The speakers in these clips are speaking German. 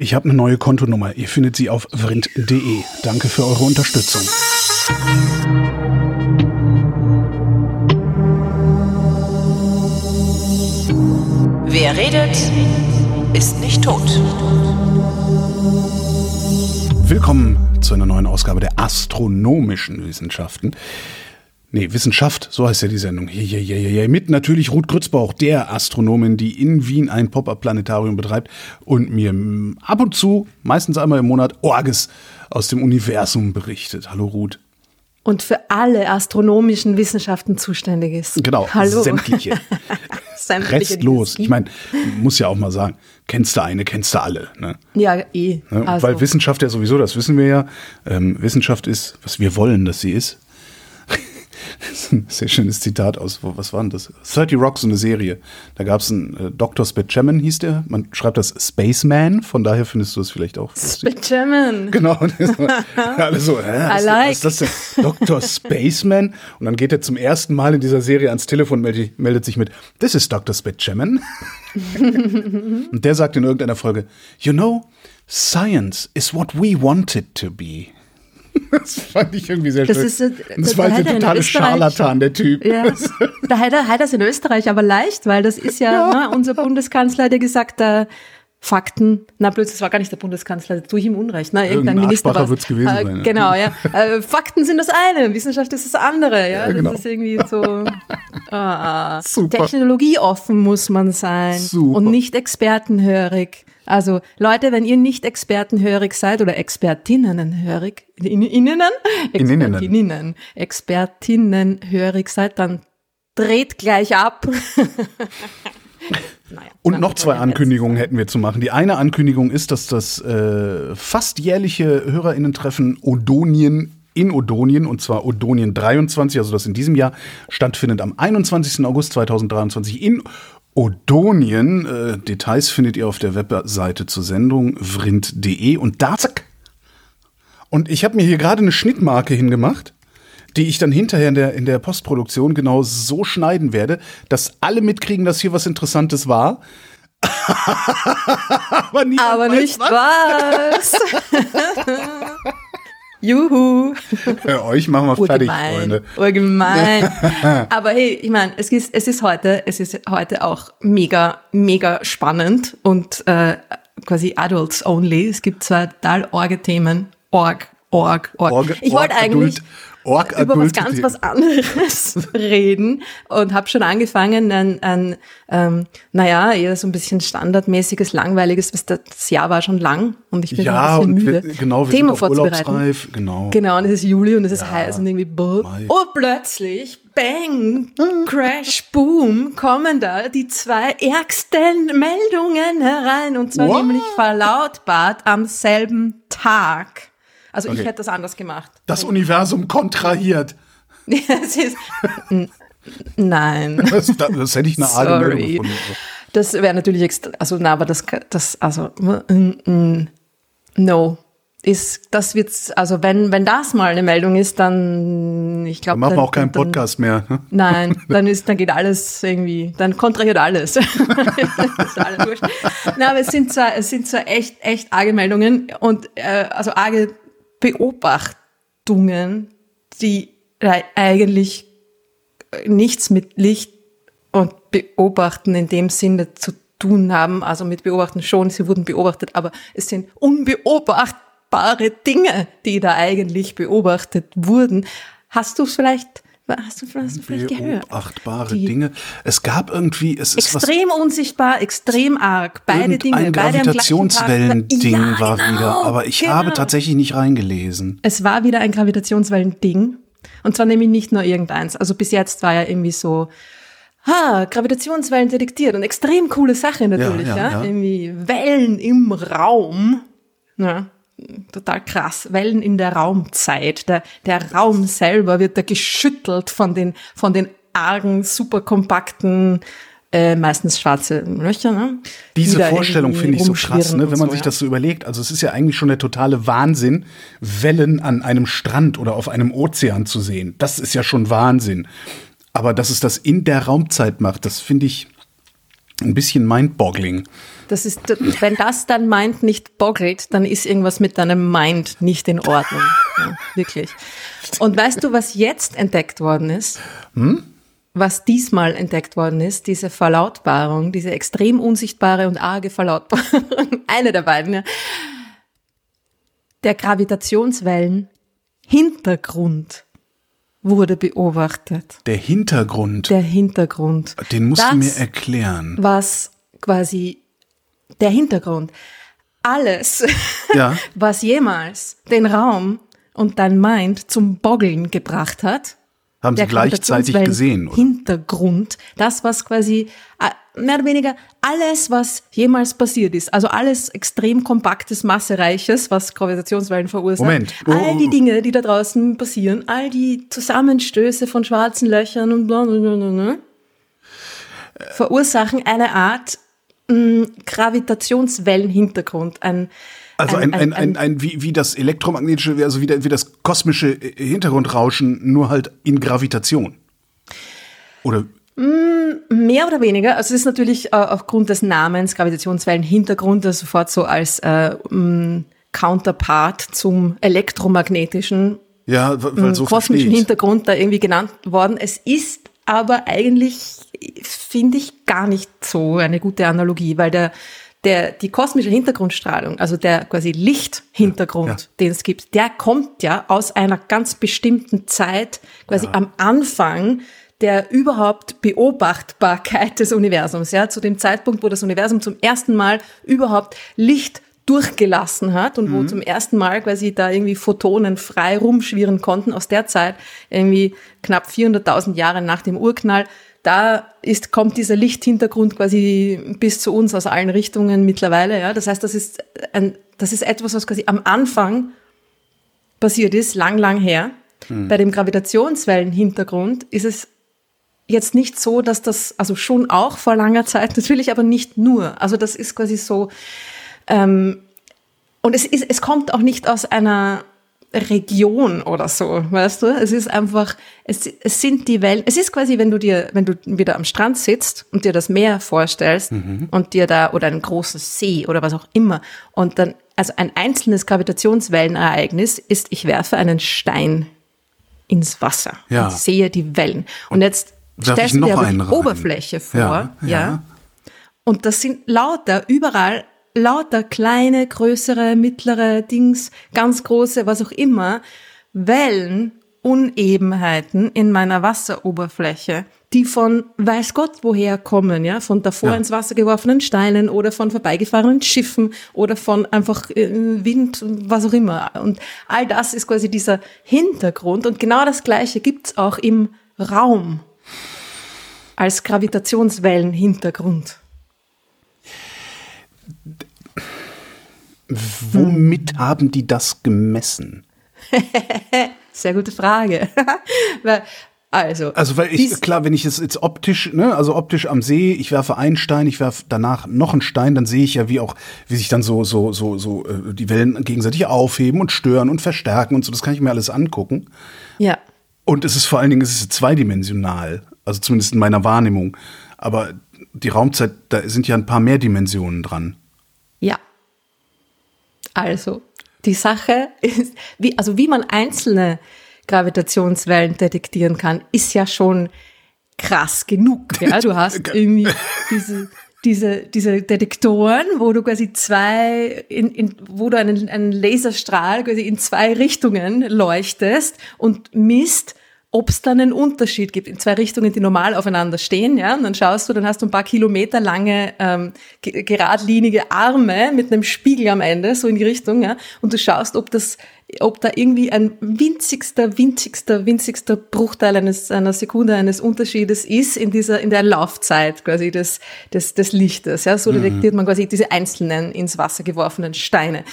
Ich habe eine neue Kontonummer. Ihr findet sie auf vrind.de. Danke für eure Unterstützung. Wer redet, ist nicht tot. Willkommen zu einer neuen Ausgabe der astronomischen Wissenschaften. Nee, Wissenschaft, so heißt ja die Sendung. Hier, hier, hier, hier. Mit natürlich Ruth Grützbauch, der Astronomin, die in Wien ein Pop-Up-Planetarium betreibt und mir ab und zu, meistens einmal im Monat, Orges aus dem Universum berichtet. Hallo Ruth. Und für alle astronomischen Wissenschaften zuständig ist. Genau, Hallo. sämtliche. Sämtliche, Restlos. Ich meine, muss ja auch mal sagen, kennst du eine, kennst du alle. Ne? Ja, eh. Ne? Also, Weil Wissenschaft ja sowieso, das wissen wir ja, ähm, Wissenschaft ist, was wir wollen, dass sie ist. Das ist ein sehr schönes Zitat aus, was war denn das? 30 Rock, so eine Serie. Da gab es einen äh, Dr. Spetcheman, hieß der. Man schreibt das Spaceman, von daher findest du es vielleicht auch. Benjamin. Genau. Alle so, hä, was, I like. was ist das denn? Dr. Spaceman? Und dann geht er zum ersten Mal in dieser Serie ans Telefon und meldet, meldet sich mit, This is Dr. Spetcheman. und der sagt in irgendeiner Folge, You know, science is what we want it to be. Das fand ich irgendwie sehr Das schön. ist, äh, das da- war halt hat der er in totale Österreich- Scharlatan, der Typ. Ja, da hat er, hat es in Österreich aber leicht, weil das ist ja, Ne, unser Bundeskanzler hat ja gesagt, äh, Fakten, na blöd, das war gar nicht der Bundeskanzler, das tue ich ihm Unrecht, ne? Irgendein Irgendein Minister war's. wird's gewesen äh, sein. Genau, ja. Äh, Fakten sind das eine, Wissenschaft ist das andere, ja. Ja, genau. Das ist irgendwie so ah, Super. technologieoffen muss man sein Super. und nicht expertenhörig. Also Leute, wenn ihr nicht expertenhörig seid oder Expertinnenhörig, in, innen. Expertinnen, Expertinnenhörig seid, dann dreht gleich ab. naja, Und noch zwei Ankündigungen hätten wir zu machen. Die eine Ankündigung ist, dass das äh, fast jährliche HörerInnen-Treffen Odonien in Odonien, und zwar Odonien 23, also das in diesem Jahr, stattfindet am 21. August 2023 in Odonien. Äh, Details findet ihr auf der Webseite zur Sendung vrind.de und da zack. Und ich habe mir hier gerade eine Schnittmarke hingemacht, die ich dann hinterher in der, in der Postproduktion genau so schneiden werde, dass alle mitkriegen, dass hier was Interessantes war. Aber, Aber nicht was. was. Juhu. Für euch machen wir fertig, Freunde. Urgemein. Aber hey, ich meine, es ist, es ist heute, es ist heute auch mega, mega spannend und äh, quasi Adults only. Es gibt zwei total orge Themen. Org, Org, Org. Org- ich wollte eigentlich Org über was ganz was anderes reden und habe schon angefangen, ein, ein ähm, naja, eher so ein bisschen standardmäßiges, langweiliges, das Jahr war schon lang und ich bin Ja, schon ein und bisschen wir, müde. genau, wir Thema sind urlaubsreif. Genau. Genau, und es ist Juli und es ist heiß und irgendwie brr. Und plötzlich, bang, crash, boom, kommen da die zwei ärgsten Meldungen herein und zwar What? nämlich verlautbart am selben Tag. Also ich Okay. hätte das anders gemacht. Das Universum kontrahiert. es ist, nein. Das, das, das hätte ich eine gefunden. Das wäre natürlich, extra, also na, aber das, das, also, no. Ist, das wird's, also wenn, wenn das mal eine Meldung ist, dann, ich glaube. Dann machen wir auch keinen dann, Podcast mehr. Ne? Nein, dann ist, dann geht alles irgendwie, dann kontrahiert alles. das ist alles wurscht. Na, aber es sind zwar, es sind zwar echt, echt arge Meldungen und, äh, also arge Beobachtungen, die äh, eigentlich nichts mit Licht und Beobachten in dem Sinne zu tun haben. Also mit Beobachten schon, sie wurden beobachtet, aber es sind unbeobachtbare Dinge, die da eigentlich beobachtet wurden. Hast du es vielleicht, hast du, hast du vielleicht gehört? Beobachtbare Die- Dinge. Es gab irgendwie, es ist was Extrem unsichtbar, extrem arg. Beide Dinge. Tag. Gravitationswellending Ja, war genau, wieder, aber ich genau. habe tatsächlich nicht reingelesen. Es war wieder ein Gravitationswellen-Ding. Und zwar nämlich nicht nur irgendeins. Also bis jetzt war ja irgendwie so, ha, Gravitationswellen detektiert. Und extrem coole Sache natürlich, Ja, ja. ja, ja. Irgendwie Wellen im Raum. Ja, total krass. Wellen in der Raumzeit. Der, der Raum selber wird da geschüttelt von den, von den argen, superkompakten, äh, meistens schwarze Löcher. Ne? Diese die Vorstellung finde ich so krass, ne? wenn man so, sich ja. das so überlegt. Also es ist ja eigentlich schon der totale Wahnsinn, Wellen an einem Strand oder auf einem Ozean zu sehen. Das ist ja schon Wahnsinn. Aber dass es das in der Raumzeit macht, das finde ich, Ein bisschen mindboggling. Das ist, wenn das dein Mind nicht boggelt, dann ist irgendwas mit deinem Mind nicht in Ordnung. Ja, wirklich. Und weißt du, was jetzt entdeckt worden ist? Hm? Was diesmal entdeckt worden ist, diese Verlautbarung, diese extrem unsichtbare und arge Verlautbarung, eine der beiden, ja, der Gravitationswellen Hintergrund wurde beobachtet. Der Hintergrund. Der Hintergrund. Den musst das, du mir erklären. Was quasi der Hintergrund. Alles, ja. was jemals den Raum und dein Mind zum Boggeln gebracht hat, haben Sie gleichzeitig gesehen, oder? Hintergrund, das was quasi äh, mehr oder weniger alles, was jemals passiert ist, also alles extrem kompaktes, massereiches, was Gravitationswellen verursacht. Moment. Oh. All die Dinge, die da draußen passieren, all die Zusammenstöße von schwarzen Löchern und bla, bla, bla, bla verursachen eine Art mh, Gravitationswellenhintergrund, ein also ein, ein, ein, ein, wie, wie das elektromagnetische, also wie, wie das kosmische Hintergrundrauschen, nur halt in Gravitation. Oder? Mehr oder weniger. Also es ist natürlich äh, aufgrund des Namens Gravitationswellen Hintergrund das sofort so als äh, m, Counterpart zum elektromagnetischen ja, weil so kosmischen versteht. Hintergrund da irgendwie genannt worden. Es ist aber eigentlich, finde ich, gar nicht so eine gute Analogie, weil der der, die kosmische Hintergrundstrahlung, also der quasi Lichthintergrund, ja, ja. den es gibt, der kommt ja aus einer ganz bestimmten Zeit, quasi ja. am Anfang der überhaupt Beobachtbarkeit des Universums, ja, zu dem Zeitpunkt, wo das Universum zum ersten Mal überhaupt Licht durchgelassen hat und mhm. wo zum ersten Mal quasi da irgendwie Photonen frei rumschwirren konnten aus der Zeit, irgendwie knapp 400.000 Jahre nach dem Urknall, da ist, kommt dieser Lichthintergrund quasi bis zu uns aus allen Richtungen mittlerweile. Ja? Das heißt, das ist, ein, das ist etwas, was quasi am Anfang passiert ist, lang, lang her. Hm. Bei dem Gravitationswellenhintergrund ist es jetzt nicht so, dass das, also schon auch vor langer Zeit natürlich, aber nicht nur. Also das ist quasi so, ähm, und es ist, es kommt auch nicht aus einer Region oder so, weißt du? Es ist einfach, es, es sind die Wellen, es ist quasi, wenn du dir, wenn du wieder am Strand sitzt und dir das Meer vorstellst mhm. und dir da, oder einen großen See oder was auch immer und dann, also ein einzelnes Gravitationswellenereignis ist, ich werfe einen Stein ins Wasser ja. und sehe die Wellen. Und jetzt stellst du dir aber die Oberfläche vor, ja, ja. ja. Und das sind lauter, überall lauter kleine, größere, mittlere Dings, ganz große, was auch immer, Wellen, Unebenheiten in meiner Wasseroberfläche, die von weiß Gott woher kommen, ja, von davor ja. ins Wasser geworfenen Steinen oder von vorbeigefahrenen Schiffen oder von einfach äh, Wind, was auch immer. Und all das ist quasi dieser Hintergrund und genau das Gleiche gibt's auch im Raum als Gravitationswellenhintergrund. Womit haben die das gemessen? Sehr gute Frage. also, also weil ich klar, wenn ich es jetzt optisch, ne, also optisch am See, ich werfe einen Stein, ich werfe danach noch einen Stein, dann sehe ich ja, wie auch, wie sich dann so so so so äh, die Wellen gegenseitig aufheben und stören und verstärken und so. Das kann ich mir alles angucken. Ja. Und es ist vor allen Dingen, es ist zweidimensional, also zumindest in meiner Wahrnehmung. Aber die Raumzeit, da sind ja ein paar mehr Dimensionen dran. Also, die Sache ist, wie, also wie man einzelne Gravitationswellen detektieren kann, ist ja schon krass genug. Ja, du hast irgendwie diese, diese, diese Detektoren, wo du quasi zwei, in, in, wo du einen, einen Laserstrahl quasi in zwei Richtungen leuchtest und misst, ob es dann einen Unterschied gibt. In zwei Richtungen, die normal aufeinander stehen, ja, und dann schaust du, dann hast du ein paar Kilometer lange ähm, geradlinige Arme mit einem Spiegel am Ende, so in die Richtung, ja, und du schaust, ob das ob da irgendwie ein winzigster, winzigster, winzigster Bruchteil eines, einer Sekunde eines Unterschiedes ist in dieser, in der Laufzeit quasi des, des, des Lichtes. Ja, so mhm. detektiert man quasi diese einzelnen ins Wasser geworfenen Steine.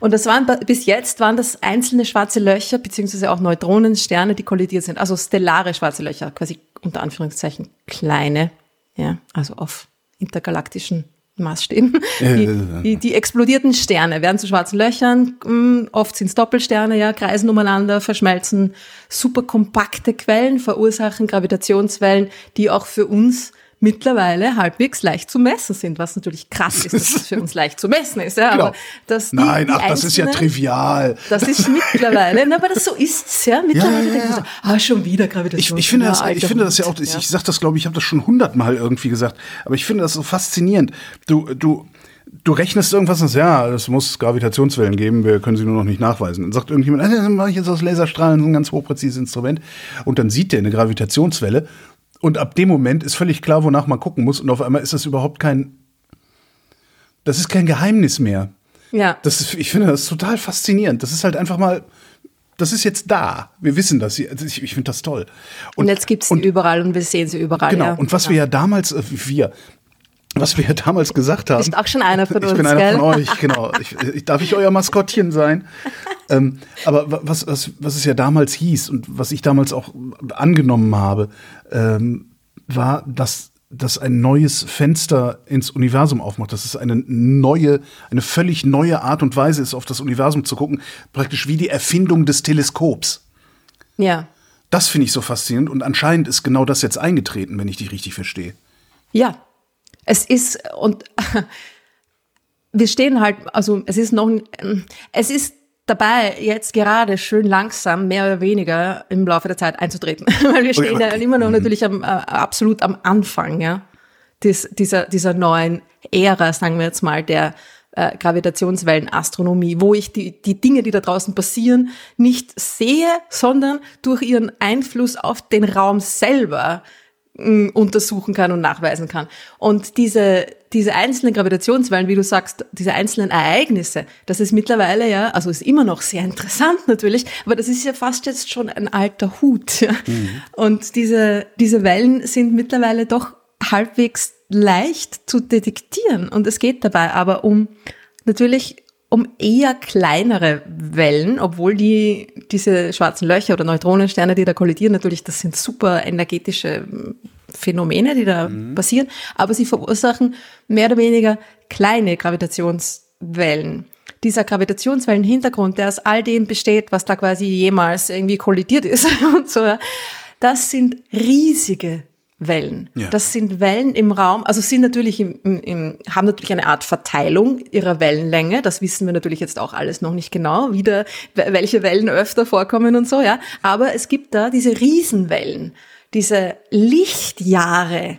Und das waren, bis jetzt waren das einzelne schwarze Löcher, beziehungsweise auch Neutronensterne, die kollidiert sind. Also stellare schwarze Löcher, quasi unter Anführungszeichen kleine, ja, also auf intergalaktischen Maßstäben. Die, die, die, explodierten Sterne werden zu schwarzen Löchern, mm, oft sind es Doppelsterne, ja, kreisen umeinander, verschmelzen super kompakte Quellen, verursachen Gravitationswellen, die auch für uns mittlerweile halbwegs leicht zu messen sind, was natürlich krass ist, dass es für uns leicht zu messen ist. Ja, Genau. aber dass die, Nein, die ach, das ist ja trivial. Das ist mittlerweile, na, aber das so ist's ja. Mittlerweile ja, ja. so, ah, schon wieder Ich, Gravitation. ich finde ja, das, ich finde das ja auch, ich, ich sag das, glaube ich, ich habe das schon hundertmal irgendwie gesagt, aber ich finde das so faszinierend. Du, du, du rechnest irgendwas und sagst, ja, es muss Gravitationswellen geben, wir können sie nur noch nicht nachweisen. Dann sagt irgendjemand, dann mache ich jetzt aus Laserstrahlen so ein ganz hochpräzises Instrument. Und dann sieht der eine Gravitationswelle. Und ab dem Moment ist völlig klar, wonach man gucken muss. Und auf einmal ist das überhaupt kein, das ist kein Geheimnis mehr. Ja. Das ist, ich finde das total faszinierend. Das ist halt einfach mal, das ist jetzt da. Wir wissen das. Also Ich, ich finde das toll. und jetzt gibt's sie und, überall und wir sehen sie überall. Genau. ja. Und was wir ja damals, äh, wir, was wir ja damals gesagt haben. Bist auch schon einer von ich uns, bin einer gell? von euch, genau. Ich, ich, darf ich euer Maskottchen sein? ähm, aber wa- was, was, was es ja damals hieß und was ich damals auch angenommen habe, ähm, war, dass dass ein neues Fenster ins Universum aufmacht, dass es eine neue, eine völlig neue Art und Weise ist, auf das Universum zu gucken, praktisch wie die Erfindung des Teleskops. Ja. Das finde ich so faszinierend und anscheinend ist genau das jetzt eingetreten, wenn ich dich richtig verstehe. Ja. Es ist, und wir stehen halt, also es ist noch, es ist dabei, jetzt gerade schön langsam, mehr oder weniger im Laufe der Zeit einzutreten. Weil wir stehen aber- ja immer noch natürlich am, äh, absolut am Anfang, ja, des, dieser, dieser neuen Ära, sagen wir jetzt mal, der äh, Gravitationswellenastronomie, wo ich die, die Dinge, die da draußen passieren, nicht sehe, sondern durch ihren Einfluss auf den Raum selber untersuchen kann und nachweisen kann. Und diese, diese einzelnen Gravitationswellen, wie du sagst, diese einzelnen Ereignisse, das ist mittlerweile ja, also ist immer noch sehr interessant natürlich, aber das ist ja fast jetzt schon ein alter Hut. Ja? Und diese, diese Wellen sind mittlerweile doch halbwegs leicht zu detektieren. Und es geht dabei aber um, natürlich um eher kleinere Wellen, obwohl die, diese schwarzen Löcher oder Neutronensterne, die da kollidieren, natürlich, das sind super energetische Phänomene, die da passieren, aber sie verursachen mehr oder weniger kleine Gravitationswellen. Dieser Gravitationswellenhintergrund, der aus all dem besteht, was da quasi jemals irgendwie kollidiert ist und so, das sind riesige Wellen. Ja. Das sind Wellen im Raum, also sind natürlich im, im, im, haben natürlich eine Art Verteilung ihrer Wellenlänge. Das wissen wir natürlich jetzt auch alles noch nicht genau, wieder wel- welche Wellen öfter vorkommen und so, ja. Aber es gibt da diese Riesenwellen, diese Lichtjahre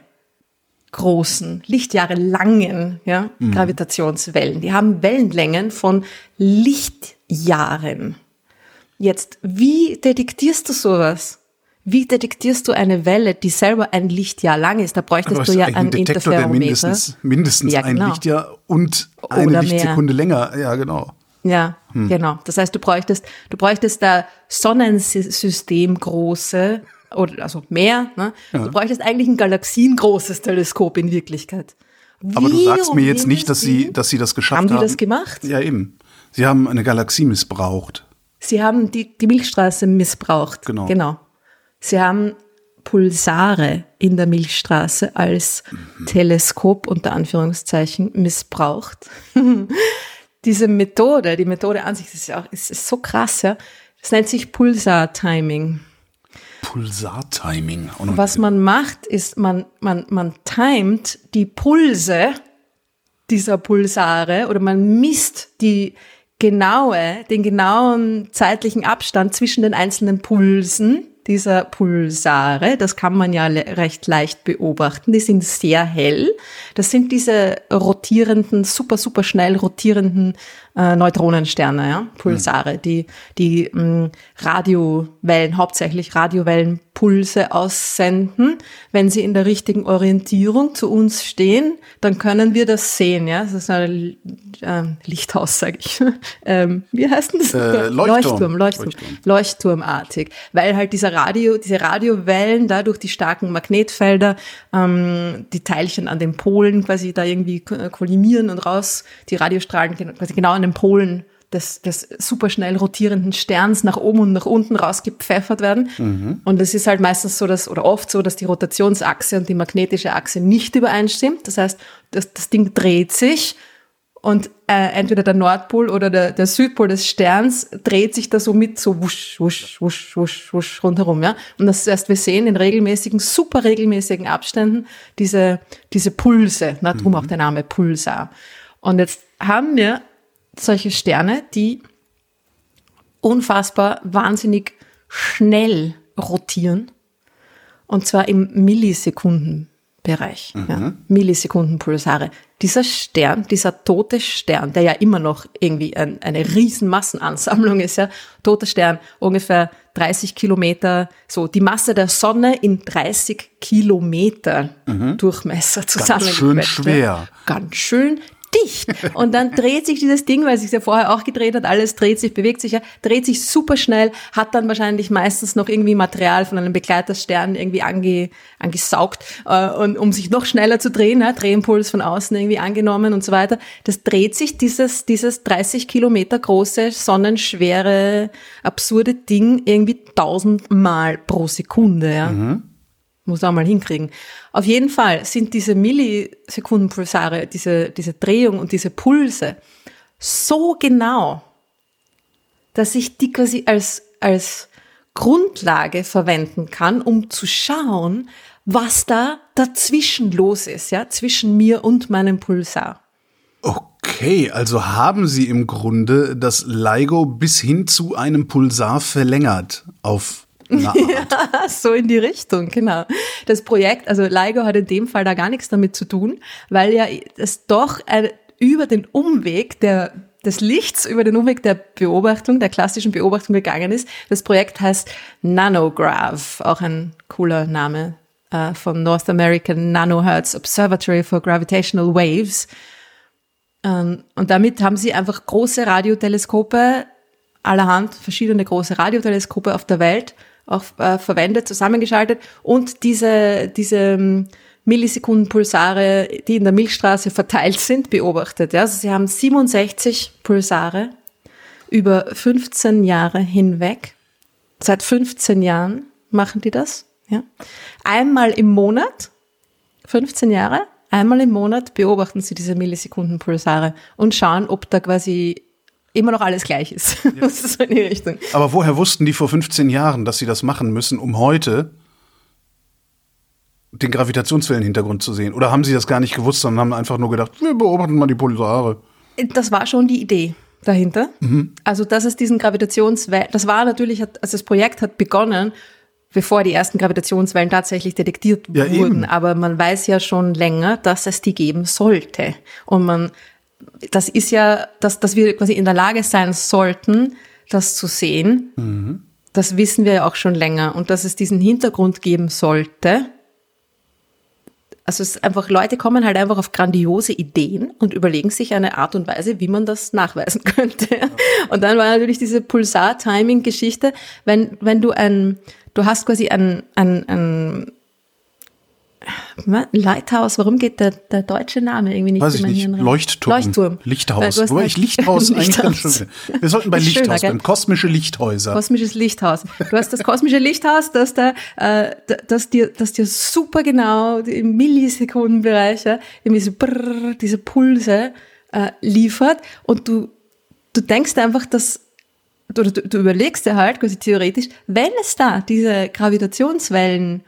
großen, Lichtjahre langen ja, Gravitationswellen. Die haben Wellenlängen von Lichtjahren. Jetzt, wie detektierst du sowas? Wie detektierst du eine Welle, die selber ein Lichtjahr lang ist? Da bräuchtest Aber du ja ist ein ein Detektor, der mindestens, mindestens Ja, ein genau. Lichtjahr und eine Oder mehr. Lichtsekunde länger. Ja, genau. Ja, Hm. genau. Das heißt, du bräuchtest, du bräuchtest da Sonnensystem große oder also mehr. Ne? Du bräuchtest eigentlich ein galaxiengroßes Teleskop in Wirklichkeit. Aber du Wie sagst mir jetzt nicht, dass sie, dass sie das geschafft Haben haben. die das gemacht? Ja, eben. Sie haben eine Galaxie missbraucht. Sie haben die, die Milchstraße missbraucht. Genau. Genau. Sie haben Pulsare in der Milchstraße als Mhm. Teleskop unter Anführungszeichen missbraucht. Diese Methode, die Methode an sich ist ja auch, ist, ist so krass, ja. Das nennt sich Pulsar-Timing. Pulsar-Timing. Noch- Was man macht, ist, man, man, man timet die Pulse dieser Pulsare oder man misst die genaue, den genauen zeitlichen Abstand zwischen den einzelnen Pulsen dieser Pulsare. Das kann man ja le recht leicht beobachten. Die sind sehr hell. Das sind diese rotierenden, super, super schnell rotierenden äh, Neutronensterne, ja, Pulsare, die, die mh, Radiowellen, hauptsächlich Radiowellenpulse aussenden. Wenn sie in der richtigen Orientierung zu uns stehen, dann können wir das sehen, ja. Das ist ein äh, Lichthaus, sage ich. ähm, wie heißt das? Äh, Leuchtturm. Leuchtturm, Leuchtturm, Leuchtturm. Leuchtturmartig, weil halt dieser Radio, diese Radiowellen da durch die starken Magnetfelder ähm, die Teilchen an den Polen quasi da irgendwie ko- kollimieren und raus die Radiostrahlen quasi genau an den Polen des, des superschnell rotierenden Sterns nach oben und nach unten rausgepfeffert werden. Und es ist halt meistens so, dass, oder oft so, dass die Rotationsachse und die magnetische Achse nicht übereinstimmt. Das heißt, das, das Ding dreht sich Und äh, entweder der Nordpol oder der, der Südpol des Sterns dreht sich da so mit so wusch, wusch, wusch, wusch, wusch rundherum, ja. Und das heißt, wir sehen in regelmäßigen, super regelmäßigen Abständen diese, diese Pulse, na, drum auch der Name Pulsar. Und jetzt haben wir solche Sterne, die unfassbar wahnsinnig schnell rotieren. Und zwar im Millisekundenbereich. Ja, Millisekundenpulsare. Dieser Stern, dieser tote Stern, der ja immer noch irgendwie ein, eine riesen Massenansammlung ist, ja, toter Stern, ungefähr 30 Kilometer, so die Masse der Sonne in 30 Kilometer Durchmesser zusammengequetscht. schön ja. schwer. Ganz schön dicht. Und dann dreht sich dieses Ding, weil es sich ja vorher auch gedreht hat, alles dreht sich, bewegt sich ja, dreht sich super schnell, hat dann wahrscheinlich meistens noch irgendwie Material von einem Begleiterstern irgendwie ange, angesaugt, äh, und um sich noch schneller zu drehen, ja, Drehimpuls von außen irgendwie angenommen und so weiter. Das dreht sich dieses, dieses 30 Kilometer große, sonnenschwere, absurde Ding irgendwie tausendmal pro Sekunde, ja. Muss auch mal hinkriegen. Auf jeden Fall sind diese Millisekundenpulsare, diese, diese Drehung und diese Pulse so genau, dass ich die quasi als, als Grundlage verwenden kann, um zu schauen, was da dazwischen los ist, ja, zwischen mir und meinem Pulsar. Okay, also haben Sie im Grunde das LIGO bis hin zu einem Pulsar verlängert auf. Ja, so in die Richtung, genau. Das Projekt, also LIGO hat in dem Fall da gar nichts damit zu tun, weil ja es doch ein, über den Umweg der des Lichts über den Umweg der Beobachtung, der klassischen Beobachtung gegangen ist. Das Projekt heißt Nanograph, auch ein cooler Name äh, vom North American Nanohertz Observatory for Gravitational Waves. Ähm, und damit haben sie einfach große Radioteleskope, allerhand verschiedene große Radioteleskope auf der Welt auch äh, verwendet, zusammengeschaltet und diese, diese ähm, Millisekundenpulsare, die in der Milchstraße verteilt sind, beobachtet. Ja, also sie haben 67 Pulsare über 15 Jahre hinweg. Seit 15 Jahren machen die das. Ja. Einmal im Monat, 15 Jahre, einmal im Monat beobachten sie diese Millisekundenpulsare und schauen, ob da quasi immer noch alles gleich ist. Das ist so in die Richtung. Aber woher wussten die vor 15 Jahren, dass sie das machen müssen, um heute den Gravitationswellenhintergrund zu sehen? Oder haben sie das gar nicht gewusst, sondern haben einfach nur gedacht, wir beobachten mal die Pulsare? Das war schon die Idee dahinter. Also, dass es diesen Gravitationswellen, das war natürlich, also das Projekt hat begonnen, bevor die ersten Gravitationswellen tatsächlich detektiert Ja, wurden. eben. Aber man weiß ja schon länger, dass es die geben sollte. Und man, das ist ja, dass, dass wir quasi in der Lage sein sollten, das zu sehen. Das wissen wir ja auch schon länger. Und dass es diesen Hintergrund geben sollte, also es ist einfach, Leute kommen halt einfach auf grandiose Ideen und überlegen sich eine Art und Weise, wie man das nachweisen könnte. Und dann war natürlich diese Pulsar-Timing-Geschichte, wenn, wenn du ein, du hast quasi ein, ein, ein Lighthouse, warum geht der, der deutsche Name irgendwie nicht Weiß in ich mein nicht. Hirn rein? Leuchtturm. Leuchtturm. Lichthaus. Wobei ich Lichthaus eigentlich ganz schön. Wir sollten bei Lichthaus bleiben. Kosmische Lichthäuser. Kosmisches Lichthaus. Du hast das kosmische Lichthaus, das da, äh, das dir, das dir super genau im Millisekundenbereich, irgendwie so brrr, diese Pulse äh, liefert und du, du denkst einfach, dass oder du, du überlegst dir halt quasi theoretisch, wenn es da diese Gravitationswellen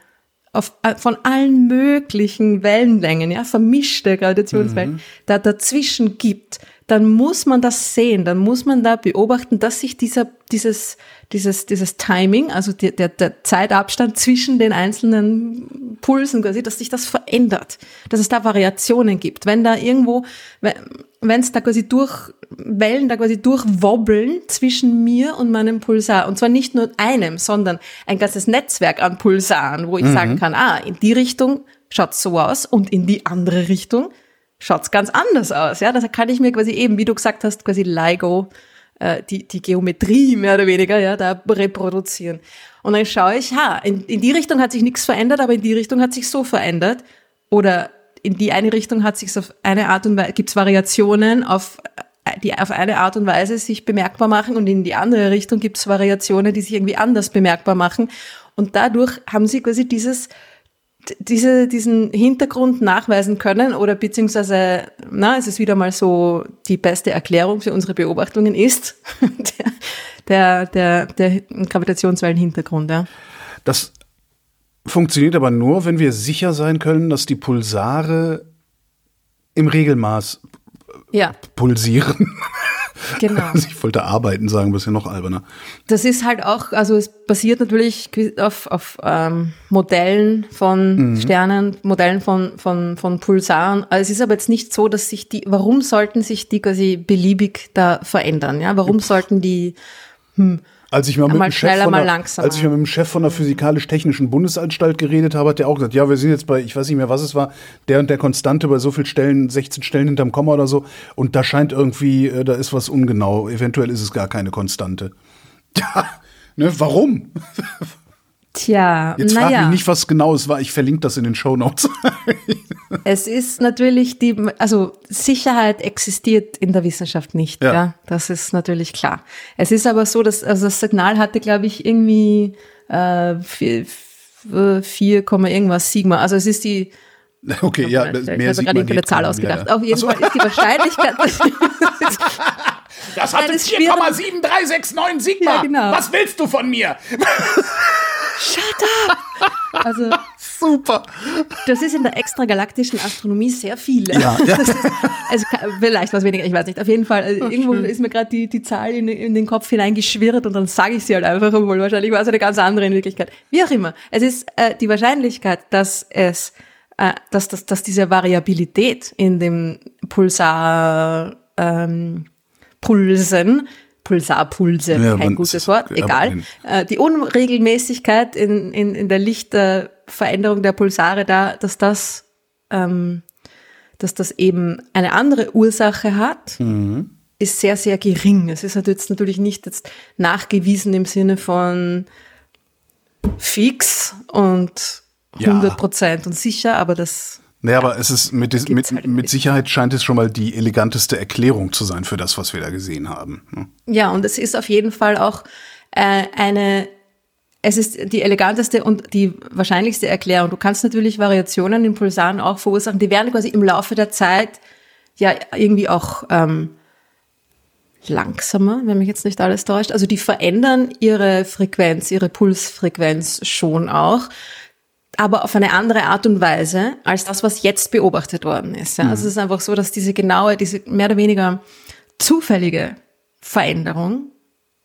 auf, äh, von allen möglichen Wellenlängen, ja, vermischte Gravitationswellen, da dazwischen gibt, dann muss man das sehen, dann muss man da beobachten, dass sich dieser, dieses, dieses, dieses Timing, also die, der, der Zeitabstand zwischen den einzelnen Pulsen quasi, dass sich das verändert, dass es da Variationen gibt. Wenn da irgendwo, wenn es da quasi durch, Wellen da quasi durchwobbeln zwischen mir und meinem Pulsar. Und zwar nicht nur einem, sondern ein ganzes Netzwerk an Pulsaren, wo ich sagen kann, ah, in die Richtung schaut's so aus und in die andere Richtung schaut's ganz anders aus. Ja, das kann ich mir quasi eben, wie du gesagt hast, quasi LIGO, äh, die, die Geometrie mehr oder weniger, ja, da reproduzieren. Und dann schaue ich, ha, in, in die Richtung hat sich nichts verändert, aber in die Richtung hat sich so verändert. Oder in die eine Richtung hat sich auf eine Art und Weise, gibt's Variationen auf die auf eine Art und Weise sich bemerkbar machen und in die andere Richtung gibt es Variationen, die sich irgendwie anders bemerkbar machen. Und dadurch haben sie quasi dieses, diese, diesen Hintergrund nachweisen können oder beziehungsweise, na, es ist wieder mal so, die beste Erklärung für unsere Beobachtungen ist der, der, der, der Gravitationswellenhintergrund, ja. Das funktioniert aber nur, wenn wir sicher sein können, dass die Pulsare im Regelmaß Ja, pulsieren. Genau. Also ich wollte arbeiten sagen, aber ist ja noch alberner. Das ist halt auch, also es basiert natürlich auf, auf ähm, Modellen von Sternen, Modellen von, von, von Pulsaren. Also es ist aber jetzt nicht so, dass sich die, warum sollten sich die quasi beliebig da verändern? Ja, warum sollten die, Als ich mal, mit Mal dem Chef von der, als ich mal mit dem Chef von der Physikalisch-Technischen Bundesanstalt geredet habe, hat der auch gesagt, ja, wir sind jetzt bei, ich weiß nicht mehr, was es war, der und der Konstante bei so vielen Stellen, 16 Stellen hinterm Komma oder so, und da scheint irgendwie, äh, da ist was ungenau. Eventuell ist es gar keine Konstante. Ja, ne, warum? tja, Jetzt frag naja. mich nicht, was genau es war. Ich verlinke das in den Shownotes. Es ist natürlich die, also Sicherheit existiert in der Wissenschaft nicht, Ja. ja. Das ist natürlich klar. Es ist aber so, dass, also das Signal hatte, glaube ich, irgendwie äh, vier, vier Komma irgendwas Sigma. Also es ist die, okay, ja, ich das- habe mehr sieht gerade nicht. Zahl Ja, ausgedacht. ja. Auf jeden Fall ist die Wahrscheinlichkeit, Das hatte Eine schwere- 4,7369 Sigma. Ja, genau. Was willst du von mir? Also Super. Das ist in der extragalaktischen Astronomie sehr viel. Ja, ja. Ist, also vielleicht was weniger, ich weiß nicht. Auf jeden Fall, also irgendwo ist mir gerade die, die Zahl in, in den Kopf hineingeschwirrt und dann sage ich sie halt einfach, obwohl wahrscheinlich war es eine ganz andere in Wirklichkeit. Wie auch immer. Es ist äh, die Wahrscheinlichkeit, dass es, äh, dass, dass, dass diese Variabilität in dem Pulsar ähm, Pulsen, Pulsarpulse, Ja, kein gutes Wort, egal. Äh, die Unregelmäßigkeit in, in, in der Lichtveränderung der Pulsare da, dass das, ähm, dass das eben eine andere Ursache hat, ist sehr, sehr gering. Es ist halt jetzt natürlich nicht jetzt nachgewiesen im Sinne von fix und Ja. 100 Prozent und sicher, aber das Naja, aber es ist mit, mit, halt mit. Sicherheit scheint es schon mal die eleganteste Erklärung zu sein für das, was wir da gesehen haben. ne? Ja, und es ist auf jeden Fall auch äh, eine, es ist die eleganteste und die wahrscheinlichste Erklärung. Du kannst natürlich Variationen in Pulsaren auch verursachen. Die werden quasi im Laufe der Zeit ja irgendwie auch ähm, langsamer, wenn mich jetzt nicht alles täuscht. Also die verändern ihre Frequenz, ihre Pulsfrequenz schon auch, aber auf eine andere Art und Weise als das, was jetzt beobachtet worden ist. Ja? Also es ist einfach so, dass diese genaue, diese mehr oder weniger zufällige Veränderung,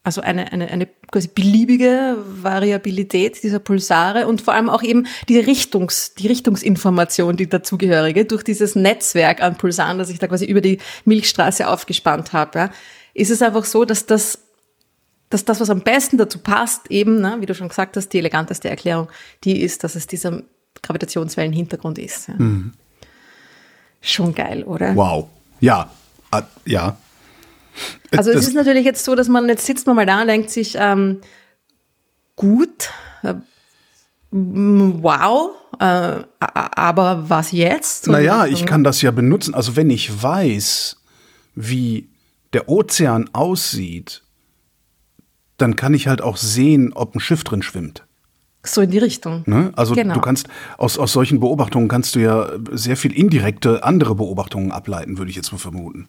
also eine, eine, eine quasi beliebige Variabilität dieser Pulsare und vor allem auch eben die Richtungs, die Richtungsinformation, die dazugehörige, durch dieses Netzwerk an Pulsaren, das ich da quasi über die Milchstraße aufgespannt habe, ja, ist es einfach so, dass das dass das, was am besten dazu passt, eben, ne, wie du schon gesagt hast, die eleganteste Erklärung, die ist, dass es dieser Gravitationswellenhintergrund ist. Ja. Schon geil, oder? Wow. Ja. Ah, ja. Also Das- es ist natürlich jetzt so, dass man, jetzt sitzt man mal da und denkt sich, ähm, gut, äh, wow, äh, aber was jetzt? Naja, ich kann das ja benutzen. Also wenn ich weiß, wie der Ozean aussieht, dann kann ich halt auch sehen, ob ein Schiff drin schwimmt. So in die Richtung. Ne? Also Genau. du kannst aus, aus solchen Beobachtungen kannst du ja sehr viel indirekte andere Beobachtungen ableiten, würde ich jetzt mal vermuten.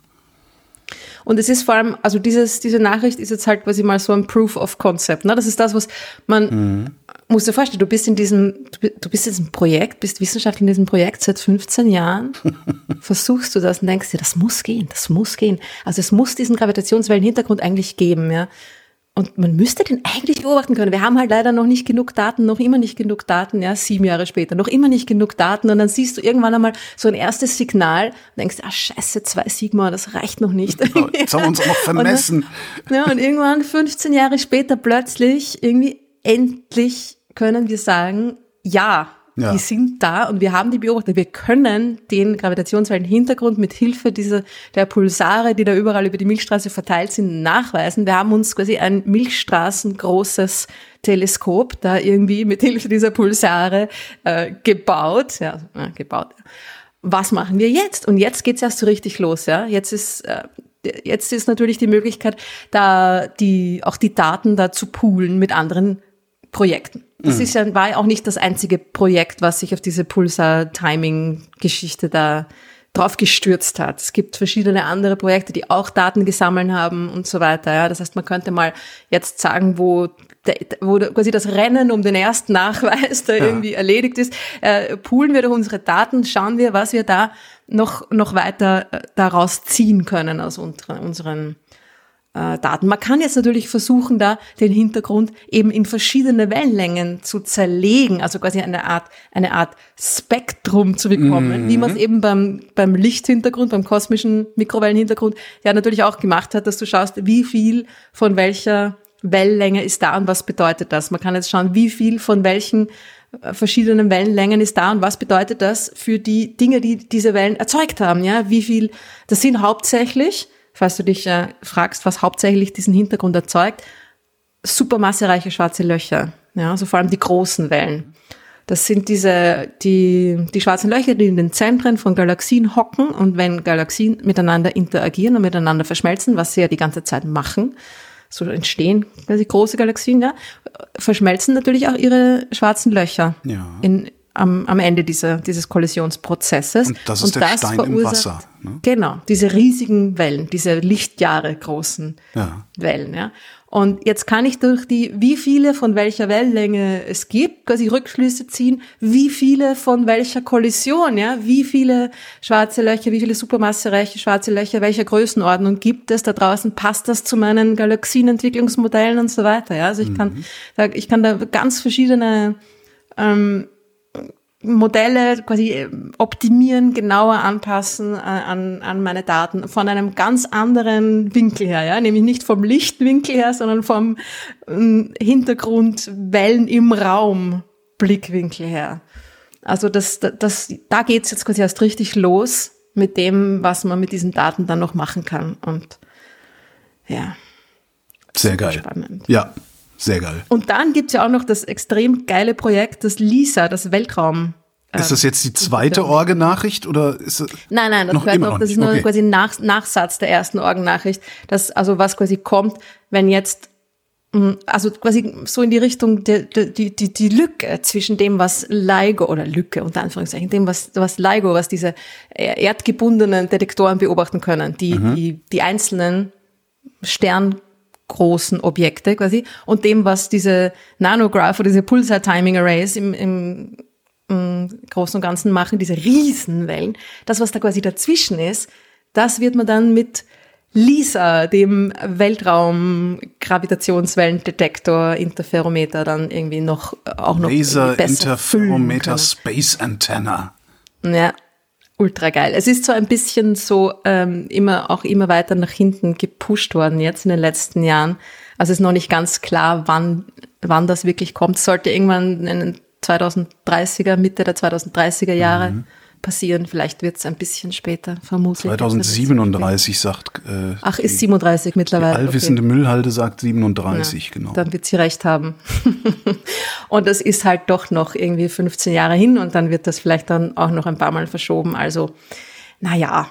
Und es ist vor allem, also dieses, diese Nachricht ist jetzt halt quasi mal so ein Proof of Concept. Ne? Das ist das, was man, muss dir vorstellen, du bist in diesem, du bist in diesem Projekt, bist Wissenschaftler in diesem Projekt seit 15 Jahren, versuchst du das und denkst dir, das muss gehen, das muss gehen. Also es muss diesen Gravitationswellenhintergrund eigentlich geben, ja. Und man müsste den eigentlich beobachten können. Wir haben halt leider noch nicht genug Daten, noch immer nicht genug Daten, ja, sieben Jahre später, noch immer nicht genug Daten. Und dann siehst du irgendwann einmal so ein erstes Signal und denkst, ah, scheiße, zwei Sigma, das reicht noch nicht. Jetzt haben wir uns auch noch vermessen. Und, ja, und irgendwann, 15 Jahre später, plötzlich, irgendwie, endlich können wir sagen, ja, Ja. die sind da und wir haben die beobachtet. Wir können den Gravitationswellenhintergrund mit Hilfe dieser, der Pulsare, die da überall über die Milchstraße verteilt sind, nachweisen. Wir haben uns quasi ein milchstraßengroßes Teleskop da irgendwie mit Hilfe dieser Pulsare äh, gebaut. Ja, äh, gebaut. Was machen wir jetzt? Und jetzt geht's erst so richtig los. Ja, jetzt ist äh, jetzt ist natürlich die Möglichkeit, da die auch die Daten da zu poolen mit anderen Projekten. Das ist ja, war ja auch nicht das einzige Projekt, was sich auf diese Pulsar-Timing-Geschichte da drauf gestürzt hat. Es gibt verschiedene andere Projekte, die auch Daten gesammelt haben und so weiter. Ja, das heißt, man könnte mal jetzt sagen, wo, wo quasi das Rennen um den ersten Nachweis da ja. irgendwie erledigt ist. Äh, poolen wir doch unsere Daten, schauen wir, was wir da noch noch weiter äh, daraus ziehen können aus unseren, unseren äh, Daten. Man kann jetzt natürlich versuchen, da den Hintergrund eben in verschiedene Wellenlängen zu zerlegen, also quasi eine Art, eine Art Spektrum zu bekommen, mhm. wie man es eben beim, beim Lichthintergrund, beim kosmischen Mikrowellenhintergrund ja natürlich auch gemacht hat, dass du schaust, wie viel von welcher Wellenlänge ist da und was bedeutet das. Man kann jetzt schauen, wie viel von welchen äh, verschiedenen Wellenlängen ist da und was bedeutet das für die Dinge, die diese Wellen erzeugt haben, ja? Wie viel, das sind hauptsächlich falls du dich äh, fragst, was hauptsächlich diesen Hintergrund erzeugt, supermassereiche schwarze Löcher. Ja, also vor allem die großen Wellen. Das sind diese, die, die schwarzen Löcher, die in den Zentren von Galaxien hocken und wenn Galaxien miteinander interagieren und miteinander verschmelzen, was sie ja die ganze Zeit machen, so entstehen quasi große Galaxien, ja, verschmelzen natürlich auch ihre schwarzen Löcher ja. in, am, am Ende dieser, dieses Kollisionsprozesses. Und das ist und der das Stein im Wasser. Ne? Genau, diese riesigen Wellen, diese Lichtjahre großen ja. Wellen. Ja. Und jetzt kann ich durch die, wie viele von welcher Wellenlänge es gibt, quasi Rückschlüsse ziehen, wie viele von welcher Kollision, ja, wie viele schwarze Löcher, wie viele supermassereiche schwarze Löcher, welcher Größenordnung gibt es da draußen, passt das zu meinen Galaxienentwicklungsmodellen und so weiter, ja. Also ich kann, mhm. ich kann da ganz verschiedene ähm, Modelle quasi äh, optimieren, genauer anpassen äh, an, an meine Daten von einem ganz anderen Winkel her, ja, nämlich nicht vom Lichtwinkel her, sondern vom äh, Hintergrund Wellen im Raum Blickwinkel her. Also das, das, das da geht's jetzt quasi erst richtig los mit dem, was man mit diesen Daten dann noch machen kann und ja. Sehr geil. Spannend. Ja, sehr geil. Und dann gibt's ja auch noch das extrem geile Projekt, das LISA, das Weltraum. Ist das jetzt die zweite Orgenachricht oder ist es Nein, nein, das, noch immer noch, das ist nur okay. quasi Nach, Nachsatz der ersten Orgennachricht. Das also was quasi kommt, wenn jetzt mm, also quasi so in die Richtung die, die, die, die Lücke zwischen dem, was LIGO oder Lücke unter Anführungszeichen, dem, was, was LIGO, was diese erdgebundenen Detektoren beobachten können, die, mhm. die, die einzelnen Stern großen Objekte quasi. Und dem, was diese Nanograph oder diese Pulsar Timing Arrays im, im, im Großen und Ganzen machen, diese Riesenwellen, das, was da quasi dazwischen ist, das wird man dann mit LISA, dem Weltraum-Gravitationswellendetektor, Interferometer, dann irgendwie noch auch noch Laser Interferometer Space Antenna. Ja, ultra geil. Es ist so ein bisschen so ähm, immer auch immer weiter nach hinten gepusht worden jetzt in den letzten Jahren. Also es ist noch nicht ganz klar, wann wann das wirklich kommt. Sollte irgendwann in den 2030er, Mitte der 2030er Jahre mhm passieren. Vielleicht wird es ein bisschen später, vermutlich. 2037 sagt. Äh, Ach, ist 37 mittlerweile. Die allwissende okay. Müllhalde sagt 37, ja, genau. Dann wird sie recht haben. und das ist halt doch noch irgendwie 15 Jahre hin und dann wird das vielleicht dann auch noch ein paar Mal verschoben. Also, naja.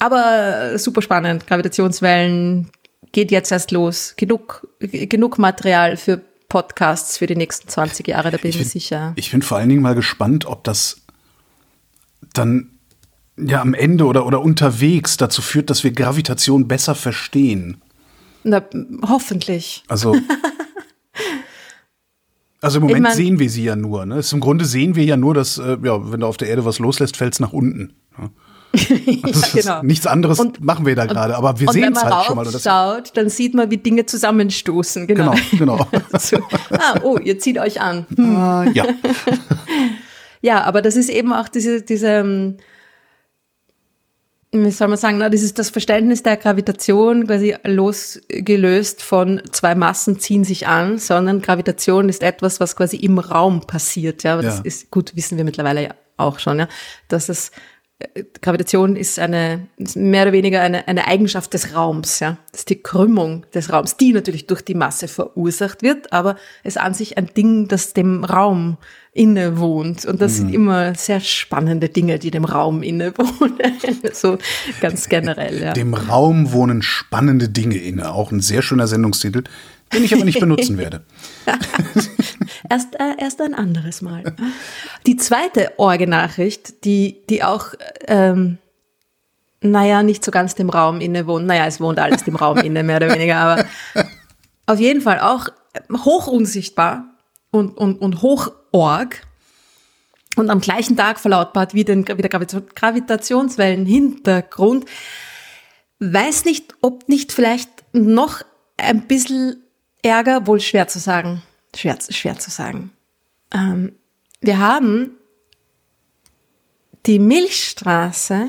Aber super spannend. Gravitationswellen geht jetzt erst los. Genug, genug Material für Podcasts für die nächsten 20 Jahre, da bin ich, mir sicher. Ich bin vor allen Dingen mal gespannt, ob das dann ja am Ende oder, oder unterwegs dazu führt, dass wir Gravitation besser verstehen. Na, hoffentlich. Also, also im Moment ich mein, sehen wir sie ja nur. Ne? Im Grunde sehen wir ja nur, dass, äh, ja, wenn du auf der Erde was loslässt, fällt es nach unten. Ne? ja, genau. Nichts anderes und, machen wir da gerade, aber wir sehen es halt schon mal. Wenn man schaut, dann sieht man, wie Dinge zusammenstoßen. Genau, genau. genau. so, ah, oh, ihr zieht euch an. Hm. Uh, ja. Ja, aber das ist eben auch diese, diese, ähm, wie soll man sagen, na, dieses, das Verständnis der Gravitation quasi losgelöst von zwei Massen ziehen sich an, sondern Gravitation ist etwas, was quasi im Raum passiert, ja. Aber ja. das ist, gut, wissen wir mittlerweile ja auch schon, ja. Dass es, äh, Gravitation ist eine, ist mehr oder weniger eine, eine Eigenschaft des Raums, ja. Das ist die Krümmung des Raums, die natürlich durch die Masse verursacht wird, aber es an sich ein Ding, das dem Raum innewohnt. Und das mhm. sind immer sehr spannende Dinge, die dem Raum innewohnen. so ganz generell, ja. Dem Raum wohnen spannende Dinge inne. Auch ein sehr schöner Sendungstitel. den ich aber nicht benutzen werde. erst, äh, erst ein anderes Mal. Die zweite Orgenachricht, die, die auch, ähm, naja, nicht so ganz dem Raum inne wohnt. Naja, es wohnt alles dem Raum inne, mehr oder weniger, aber auf jeden Fall auch hoch unsichtbar und, und, und hoch org und am gleichen Tag verlautbart wie, den, wie der Gravitationswellen-Hintergrund. Weiß nicht, ob nicht vielleicht noch ein bisschen Ärger, wohl schwer zu sagen. Schwer, schwer zu sagen. Ähm, wir haben die Milchstraße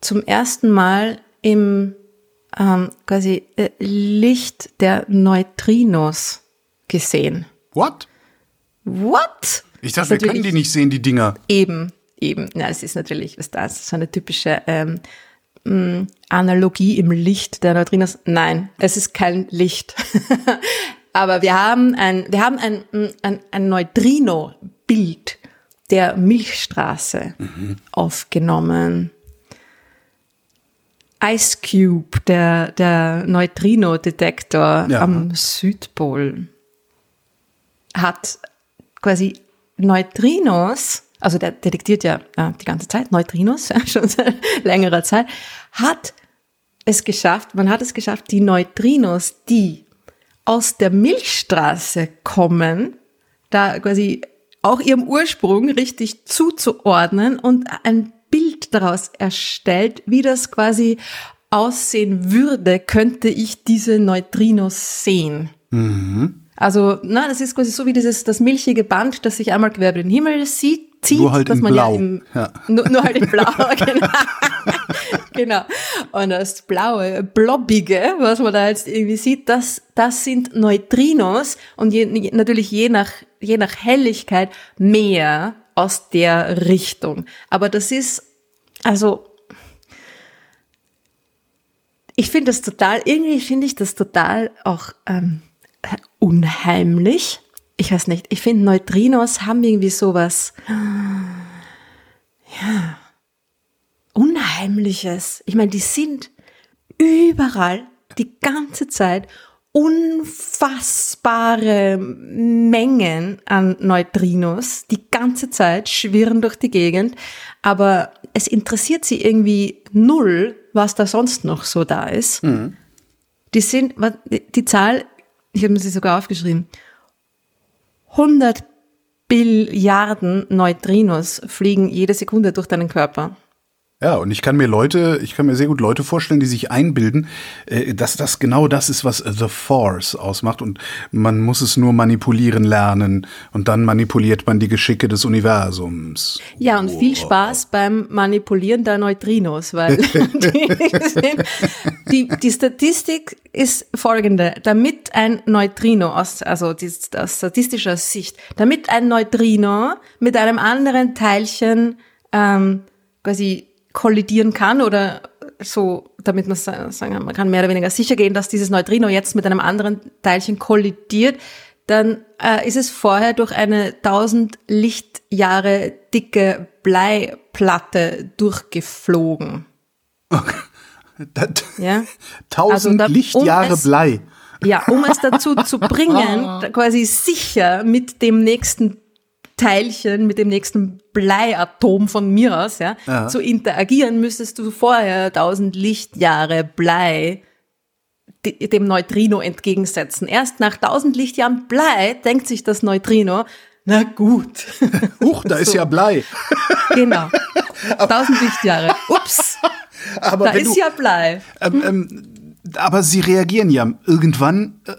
zum ersten Mal im ähm, quasi äh, Licht der Neutrinos gesehen. What? What? Ich dachte, wir können die nicht sehen, die Dinger. Eben, eben. Ja, es ist natürlich, was das, so eine typische ähm, mm, Analogie im Licht der Neutrinos. Nein, es ist kein Licht. Aber wir haben ein, wir haben ein, mm, ein, ein Neutrino-Bild der Milchstraße mhm. aufgenommen. Ice Cube, der, der Neutrino-Detektor ja. am Südpol, hat quasi Neutrinos, also der detektiert ja äh, die ganze Zeit Neutrinos, ja, schon seit längerer Zeit, hat es geschafft, man hat es geschafft, die Neutrinos, die aus der Milchstraße kommen, da quasi auch ihrem Ursprung richtig zuzuordnen und ein Bild daraus erstellt, wie das quasi aussehen würde, könnte ich diese Neutrinos sehen. Mhm. Also, na, das ist quasi so wie dieses, das milchige Band, das sich einmal quer über den Himmel sieht, zieht, nur halt dass man Blau. ja im, ja. Nur, nur halt in Blau, genau. genau. Und das blaue, blobbige, was man da jetzt irgendwie sieht, das, das sind Neutrinos und je, natürlich je nach, je nach Helligkeit mehr aus der Richtung. Aber das ist, also, ich finde das total, irgendwie finde ich das total auch ähm, unheimlich. Ich weiß nicht, ich finde Neutrinos haben irgendwie sowas, ja, Unheimliches. Ich meine, die sind überall die ganze Zeit unfassbare Mengen an Neutrinos, die ganze Zeit schwirren durch die Gegend, aber es interessiert sie irgendwie null, was da sonst noch so da ist. Mhm. Die sind, die Zahl ich habe mir sie sogar aufgeschrieben, 100 Billiarden Neutrinos fliegen jede Sekunde durch deinen Körper. Ja, und ich kann mir Leute, ich kann mir sehr gut Leute vorstellen, die sich einbilden, äh, dass das genau das ist, was The Force ausmacht und man muss es nur manipulieren lernen und dann manipuliert man die Geschicke des Universums. Ja, und viel Spaß beim Manipulieren der Neutrinos, weil die, die, die Statistik ist folgende. Damit ein Neutrino aus, also aus statistischer Sicht, damit ein Neutrino mit einem anderen Teilchen ähm, quasi kollidieren kann oder so, damit man sagen, man kann mehr oder weniger sicher gehen, dass dieses Neutrino jetzt mit einem anderen Teilchen kollidiert, dann äh, ist es vorher durch eine 1000 Lichtjahre dicke Bleiplatte durchgeflogen. Okay. Das, ja? 1000 also da, Lichtjahre um es, Blei. Ja, um es dazu zu bringen, quasi sicher mit dem nächsten Teilchen mit dem nächsten Bleiatom von mir aus, ja, ja. zu interagieren, müsstest du vorher 1000 Lichtjahre Blei dem Neutrino entgegensetzen. Erst nach 1000 Lichtjahren Blei denkt sich das Neutrino, na gut. Huch, da so. ist ja Blei. Genau. 1000 Lichtjahre. Ups. Aber da ist du, ja Blei. Ähm, ähm, aber sie reagieren ja irgendwann, äh,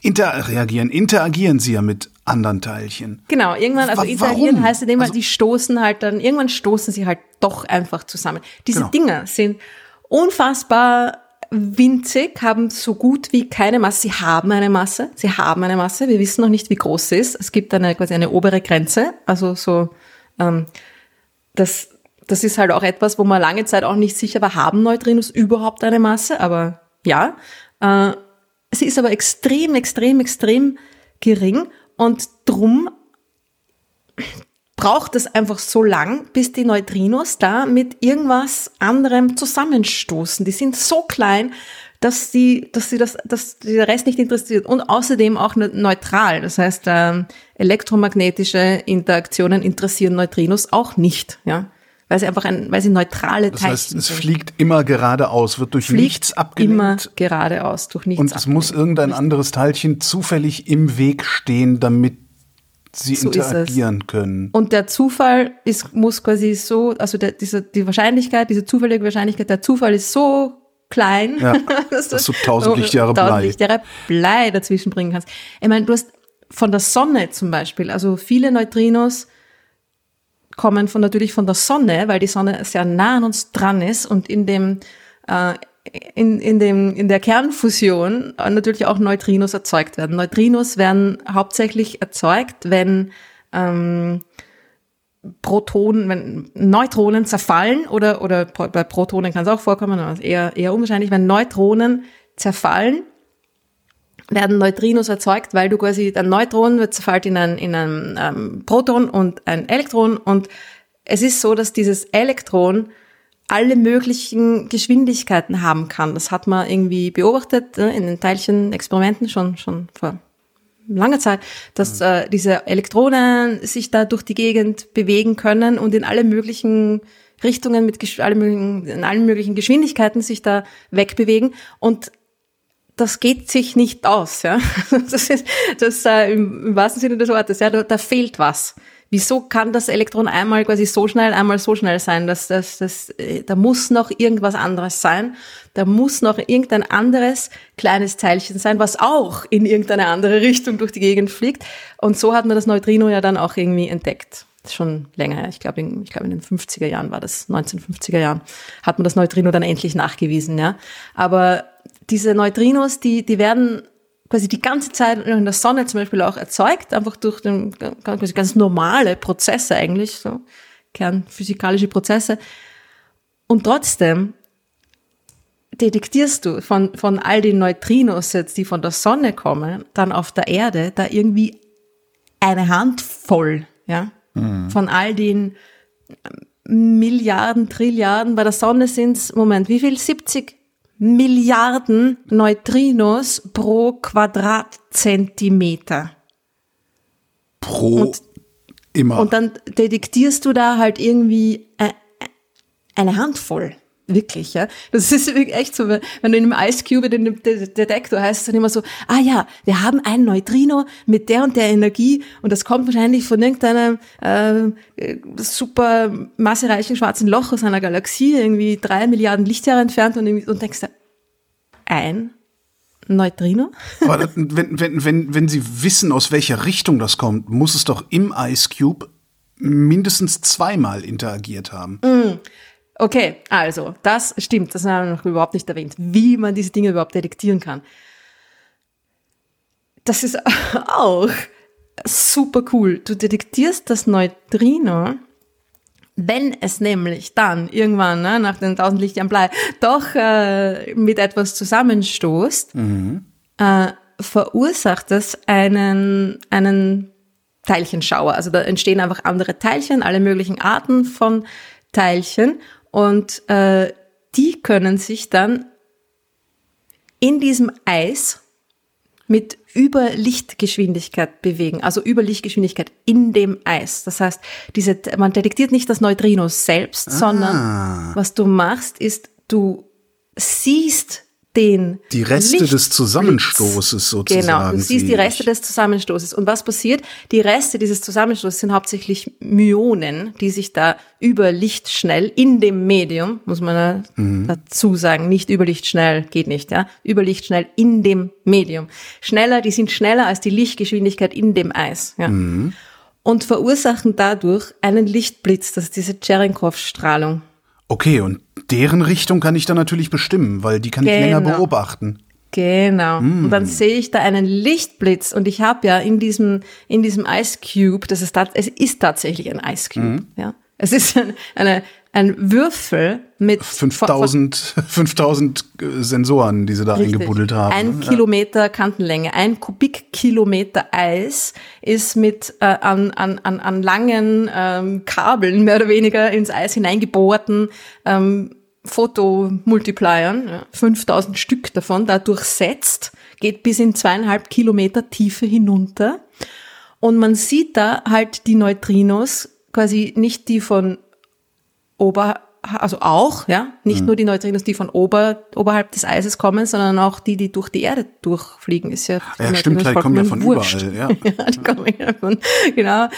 interreagieren, interagieren sie ja mit anderen Teilchen. Genau, irgendwann, also interagieren heißt in dem also, die stoßen halt dann, irgendwann stoßen sie halt doch einfach zusammen. Diese genau. Dinger sind unfassbar winzig, haben so gut wie keine Masse. Sie haben eine Masse, sie haben eine Masse. Wir wissen noch nicht, wie groß sie ist. Es gibt eine quasi eine obere Grenze, also so ähm, das das ist halt auch etwas, wo man lange Zeit auch nicht sicher war, haben Neutrinos überhaupt eine Masse? Aber ja, äh, sie ist aber extrem, extrem, extrem gering und drum braucht es einfach so lang, bis die Neutrinos da mit irgendwas anderem zusammenstoßen. Die sind so klein, dass sie, dass sie das, dass der Rest nicht interessiert und außerdem auch ne- neutral. Das heißt, ähm, elektromagnetische Interaktionen interessieren Neutrinos auch nicht, ja, weil sie einfach ein, weil sie neutrale Das Teilchen heißt, es sind. fliegt immer geradeaus, wird durch Fliegt nichts abgelenkt. immer geradeaus durch nichts. und es muss irgendein anderes Teilchen zufällig im Weg stehen, damit sie So es. interagieren können. Und der Zufall ist, muss quasi so, also der, diese, die Wahrscheinlichkeit, diese zufällige Wahrscheinlichkeit, der Zufall ist so klein, Ja, dass, dass du tausend Lichtjahre tausend. Lichtjahre Blei dazwischen bringen kannst. Ich meine, du hast von der Sonne zum Beispiel, also viele Neutrinos kommen von, natürlich von der Sonne, weil die Sonne sehr nah an uns dran ist und in dem, äh, in, in, dem, in der Kernfusion äh, natürlich auch Neutrinos erzeugt werden. Neutrinos werden hauptsächlich erzeugt, wenn ähm, Protonen, wenn Neutronen zerfallen oder, oder bei Protonen kann es auch vorkommen, aber eher, eher unwahrscheinlich, wenn Neutronen zerfallen, werden Neutrinos erzeugt, weil du quasi, ein Neutron wird zerfällt in ein, in ein ähm, Proton und ein Elektron. Und es ist so, dass dieses Elektron alle möglichen Geschwindigkeiten haben kann. Das hat man irgendwie beobachtet äh, in den Teilchenexperimenten schon, schon vor lange Zeit, dass äh, diese Elektronen sich da durch die Gegend bewegen können und in alle möglichen Richtungen mit alle möglichen, in allen möglichen Geschwindigkeiten sich da wegbewegen. Und das geht sich nicht aus, ja. Das ist das äh, im, im wahrsten Sinne des Wortes, ja, da, da fehlt was. Wieso kann das Elektron einmal quasi so schnell, einmal so schnell sein? dass das, das, äh, da muss noch irgendwas anderes sein. Da muss noch irgendein anderes kleines Teilchen sein, was auch in irgendeine andere Richtung durch die Gegend fliegt. Und so hat man das Neutrino ja dann auch irgendwie entdeckt. Das schon länger her. Ich glaube, in, ich glaube, in den 50er Jahren war das, 1950er Jahren, hat man das Neutrino dann endlich nachgewiesen, ja. Aber diese Neutrinos, die, die werden quasi die ganze Zeit in der Sonne zum Beispiel auch erzeugt, einfach durch den, quasi ganz normale Prozesse eigentlich, so kernphysikalische Prozesse. Und trotzdem detektierst du von, von all den Neutrinos jetzt, die von der Sonne kommen, dann auf der Erde, da irgendwie eine Handvoll, ja, von all den Milliarden, Trilliarden, bei der Sonne sind's Moment, wie viel? 70 Milliarden Neutrinos pro Quadratzentimeter. Pro Und- immer. Und dann detektierst du da halt irgendwie äh, eine Handvoll. Wirklich, ja. Das ist wirklich echt so, wenn du in einem Ice Cube in dem De- Detektor heißt es dann immer so, ah ja, wir haben ein Neutrino mit der und der Energie und das kommt wahrscheinlich von irgendeinem äh, super massereichen schwarzen Loch aus einer Galaxie, irgendwie drei Milliarden Lichtjahre entfernt und, und denkst du, ein Neutrino? Aber das- wenn, wenn, wenn, wenn Sie wissen, aus welcher Richtung das kommt, muss es doch im Ice Cube mindestens zweimal interagiert haben. Okay, also, das stimmt, das haben wir noch überhaupt nicht erwähnt, wie man diese Dinge überhaupt detektieren kann. Das ist auch super cool. Du detektierst das Neutrino, wenn es nämlich dann irgendwann ne, nach den 1000 Lichtjahren Blei doch äh, mit etwas zusammenstoßt, äh, verursacht das einen, einen Teilchenschauer. Also da entstehen einfach andere Teilchen, alle möglichen Arten von Teilchen und äh, die können sich dann in diesem Eis mit Überlichtgeschwindigkeit bewegen, also Überlichtgeschwindigkeit in dem Eis. Das heißt, diese, man detektiert nicht das Neutrino selbst, sondern was du machst, ist, du siehst den Die Reste des Lichtblitz. Zusammenstoßes sozusagen. Genau, du siehst die Reste des Zusammenstoßes. Und was passiert? Die Reste dieses Zusammenstoßes sind hauptsächlich Myonen, die sich da über Lichtschnell in dem Medium, muss man Mhm. dazu sagen, nicht über Lichtschnell, geht nicht, ja, über Lichtschnell in dem Medium. Schneller, die sind schneller als die Lichtgeschwindigkeit in dem Eis, ja. Mhm. Und verursachen dadurch einen Lichtblitz, das ist diese Cherenkov-Strahlung. Okay, und deren Richtung kann ich dann natürlich bestimmen, weil die kann ich länger Genau. beobachten. Genau. Und Mm. dann sehe ich da einen Lichtblitz und ich habe ja in diesem in diesem Ice Cube, das ist es ist tatsächlich ein Ice Cube, Mm. ja. Es ist ein, eine ein Würfel mit 5000, 5000 Sensoren, die sie da Richtig. eingebuddelt haben. Ein ne? Kilometer Kantenlänge, ein Kubikkilometer Eis ist mit äh, an, an, an, an langen ähm, Kabeln mehr oder weniger ins Eis hineingebohrten ähm, Fotomultipliern, ja, 5000 Stück davon, da durchsetzt, geht bis in zweieinhalb Kilometer Tiefe hinunter. Und man sieht da halt die Neutrinos, quasi nicht die von ober, also auch, ja, nicht nur die Neutrinos, die von ober, oberhalb des Eises kommen, sondern auch die, die durch die Erde durchfliegen, ist ja. Ja, stimmt, die kommen ja von wurscht. überall, ja. Ja, die kommen ja von, genau,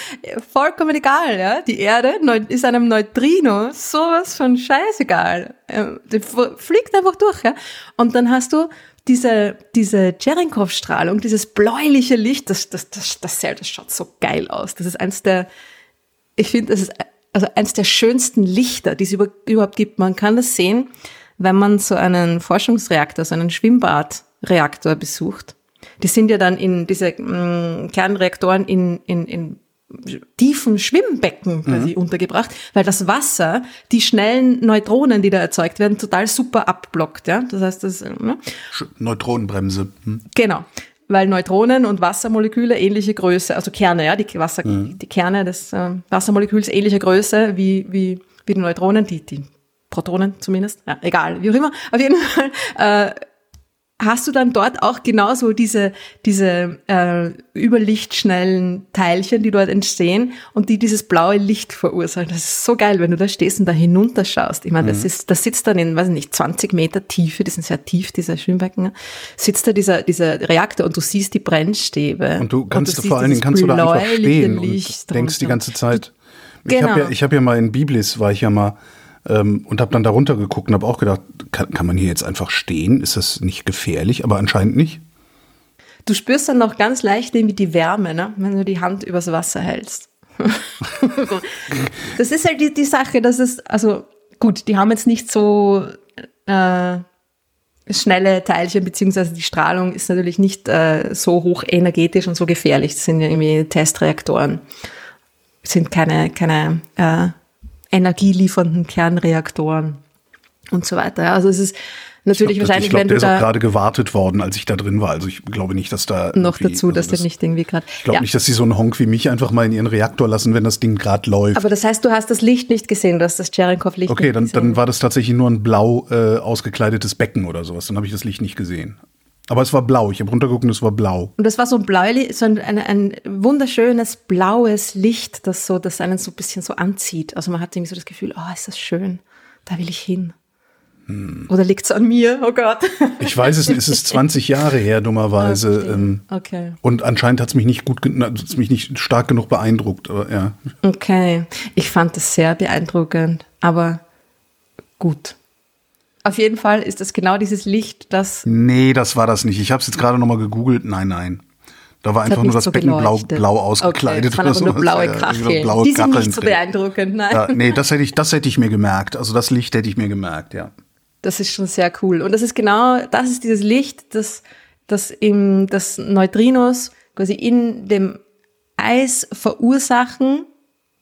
vollkommen egal, ja. Die Erde ist einem Neutrino sowas von scheißegal. Ähm, f- fliegt einfach durch, ja. Und dann hast du diese, diese Cherenkov-Strahlung, dieses bläuliche Licht, das, das, das, das, das, das schaut so geil aus. Das ist eins der, ich finde, das ist also eins der schönsten Lichter, die es über, überhaupt gibt. Man kann das sehen, wenn man so einen Forschungsreaktor, so einen Schwimmbadreaktor besucht. Die sind ja dann in diese mh, Kernreaktoren in, in, in tiefen Schwimmbecken quasi untergebracht, weil das Wasser die schnellen Neutronen, die da erzeugt werden, total super abblockt. Ja? Das heißt, das, ne? Neutronenbremse. Hm. Genau. Weil Neutronen und Wassermoleküle ähnliche Größe, also Kerne, ja, die Wasser, die Kerne des äh, Wassermoleküls ähnliche Größe wie, wie, wie die Neutronen, die, die Protonen zumindest, ja, egal, wie auch immer. Auf jeden Fall, äh, hast du dann dort auch genauso diese, diese äh, überlichtschnellen Teilchen, die dort entstehen und die dieses blaue Licht verursachen. Das ist so geil, wenn du da stehst und da hinunterschaust. Ich meine, das ist, das sitzt dann in, weiß ich nicht, 20 Meter Tiefe, die sind sehr tief, diese Schwimmbecken, sitzt da dieser, dieser Reaktor und du siehst die Brennstäbe. Und du kannst siehst vor allen Dingen kannst du da einfach stehen und denkst die ganze Zeit. Ich Genau. habe ja, ich hab ja mal in Biblis war ich ja mal ähm, und habe dann da runtergeguckt und habe auch gedacht, kann, kann man hier jetzt einfach stehen? Ist das nicht gefährlich? Aber anscheinend nicht. Du spürst dann noch ganz leicht irgendwie die Wärme, ne? wenn du die Hand übers Wasser hältst. das ist halt die, die Sache, dass es, also gut, die haben jetzt nicht so äh, schnelle Teilchen, beziehungsweise die Strahlung ist natürlich nicht äh, so hoch energetisch und so gefährlich. Das sind ja irgendwie Testreaktoren. Sind keine, keine äh, energieliefernden Kernreaktoren und so weiter. Ja, Also es ist natürlich ich glaub, wahrscheinlich, ich glaub, wenn der du ist auch da gerade gewartet worden, als ich da drin war. Also ich glaube nicht, dass da noch dazu, dass also der nicht irgendwie gerade. Ich glaube nicht, dass sie so einen Honk wie mich einfach mal in ihren Reaktor lassen, wenn das Ding gerade läuft. Aber das heißt, du hast das Licht nicht gesehen, du hast das Cherenkov-Licht Okay, nicht dann, gesehen. dann war das tatsächlich nur ein blau äh, ausgekleidetes Becken oder sowas. Dann habe ich das Licht nicht gesehen. Aber es war blau. Ich habe runtergeguckt und es war blau. und das war so ein bläuli, so ein, ein, ein wunderschönes blaues Licht, das so, das einen so ein bisschen so anzieht. Also man hat irgendwie so das Gefühl, oh, ist das schön, da will ich hin. Hm. Oder liegt's an mir? Oh Gott. Ich weiß es nicht, es ist 20 Jahre her, dummerweise. ähm, Okay. und anscheinend hat es mich nicht gut, hat's mich nicht stark genug beeindruckt. Aber ja. Okay. Ich fand das sehr beeindruckend, aber gut. Auf jeden Fall ist das genau dieses Licht, das Nee, das war das nicht. Ich habe es jetzt gerade noch mal gegoogelt. Nein, nein. Da war hat einfach nur das so Becken blau, blau ausgekleidet. Okay, aber nur blaue Ja, Kacheln. blaue Die sind Kacheln nicht so beeindruckend, nein. Ja, nee, das hätte ich, das hätte ich mir gemerkt. Also das Licht hätte ich mir gemerkt, ja. Das ist schon sehr cool. Und das ist genau, das ist dieses Licht, das, das im, das Neutrinos quasi in dem Eis verursachen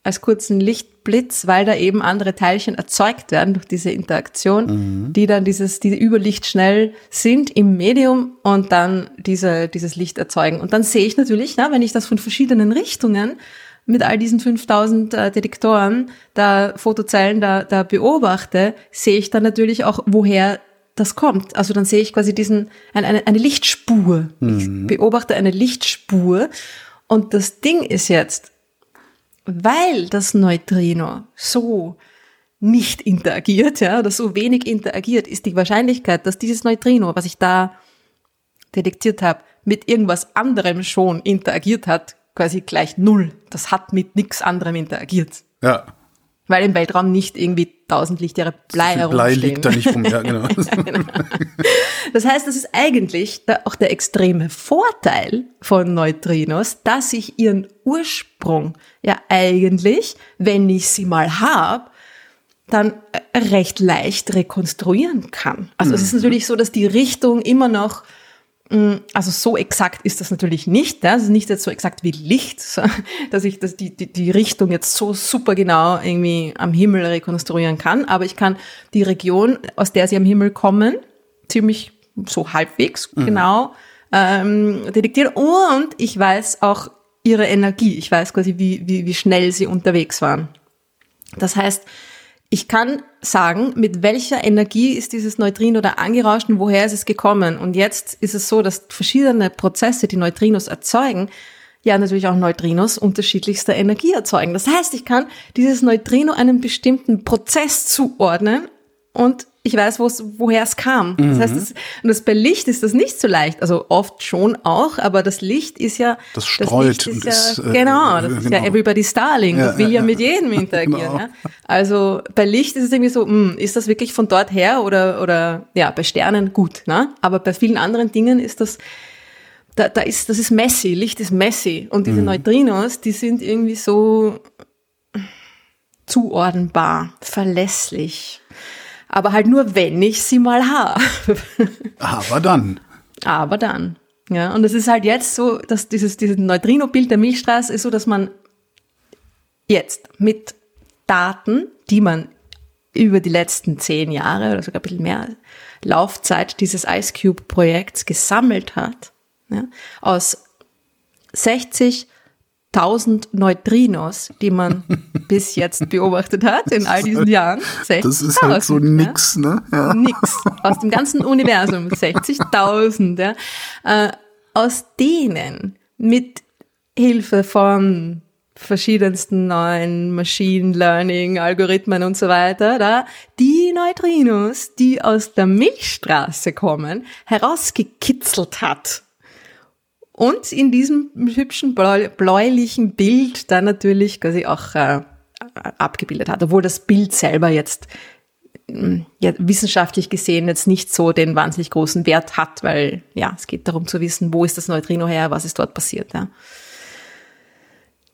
als kurzen Lichtblitz, weil da eben andere Teilchen erzeugt werden durch diese Interaktion, die dann dieses, diese überlichtschnell sind im Medium und dann diese, dieses Licht erzeugen. Und dann sehe ich natürlich, na, wenn ich das von verschiedenen Richtungen mit all diesen 5000 äh, Detektoren, da Fotozellen da, da beobachte, sehe ich dann natürlich auch, woher das kommt. Also dann sehe ich quasi diesen, eine, eine, eine Lichtspur. Ich beobachte eine Lichtspur. Und das Ding ist jetzt, weil das Neutrino so nicht interagiert, ja, oder so wenig interagiert, ist die Wahrscheinlichkeit, dass dieses Neutrino, was ich da detektiert habe, mit irgendwas anderem schon interagiert hat, quasi gleich null. Das hat mit nichts anderem interagiert. Ja. Weil im Weltraum nicht irgendwie tausend Lichtjahre Blei Viel Blei liegt da nicht rum. Ja, genau. Das heißt, das ist eigentlich auch der extreme Vorteil von Neutrinos, dass ich ihren Ursprung ja eigentlich, wenn ich sie mal habe, dann äh, recht leicht rekonstruieren kann. Also es ist natürlich so, dass die Richtung immer noch also so exakt ist das natürlich nicht. Ja? Es ist nicht jetzt so exakt wie Licht, dass ich das, die, die, die Richtung jetzt so super genau irgendwie am Himmel rekonstruieren kann. Aber ich kann die Region, aus der sie am Himmel kommen, ziemlich so halbwegs genau ähm, detektieren. Und ich weiß auch ihre Energie. Ich weiß quasi, wie, wie, wie schnell sie unterwegs waren. Das heißt, ich kann sagen, mit welcher Energie ist dieses Neutrino da angerauscht und woher ist es gekommen. Und jetzt ist es so, dass verschiedene Prozesse, die Neutrinos erzeugen, ja natürlich auch Neutrinos unterschiedlichster Energie erzeugen. Das heißt, ich kann dieses Neutrino einem bestimmten Prozess zuordnen und ich weiß, woher es kam. Das heißt, das, und das bei Licht ist das nicht so leicht. Also oft schon auch, aber das Licht ist ja. Das streut. Das und ist ist, ja, äh, genau, das ist ja genau. everybody's darling. Ja, das will ja, ja, ja. mit jedem interagieren. Genau. Ja? Also bei Licht ist es irgendwie so, mh, ist das wirklich von dort her oder, oder ja, bei Sternen gut. Ne? Aber bei vielen anderen Dingen ist das, da, da ist, das ist messy, Licht ist messy. Und Mhm. diese Neutrinos, die sind irgendwie so zuordnenbar, verlässlich. Aber halt nur, wenn ich sie mal habe. Aber dann. Aber dann. Ja, und es ist halt jetzt so, dass dieses, dieses Neutrino-Bild der Milchstraße ist so, dass man jetzt mit Daten, die man über die letzten zehn Jahre oder sogar ein bisschen mehr Laufzeit dieses Ice Cube-Projekts gesammelt hat, ja, aus 60.000 Neutrinos, die man bis jetzt beobachtet hat in all diesen Jahren. 60.000, Das ist halt so ja. nix, ne? Ja. Nix. Aus dem ganzen Universum. 60.000. Ja. Äh, aus denen mit Hilfe von verschiedensten neuen Machine Learning Algorithmen und so weiter, da die Neutrinos, die aus der Milchstraße kommen, herausgekitzelt hat. Und in diesem hübschen bläu bläulichen Bild dann natürlich quasi auch äh, abgebildet hat, obwohl das Bild selber jetzt mh, ja, wissenschaftlich gesehen jetzt nicht so den wahnsinnig großen Wert hat, weil ja, es geht darum zu wissen, wo ist das Neutrino her, was ist dort passiert. Ja.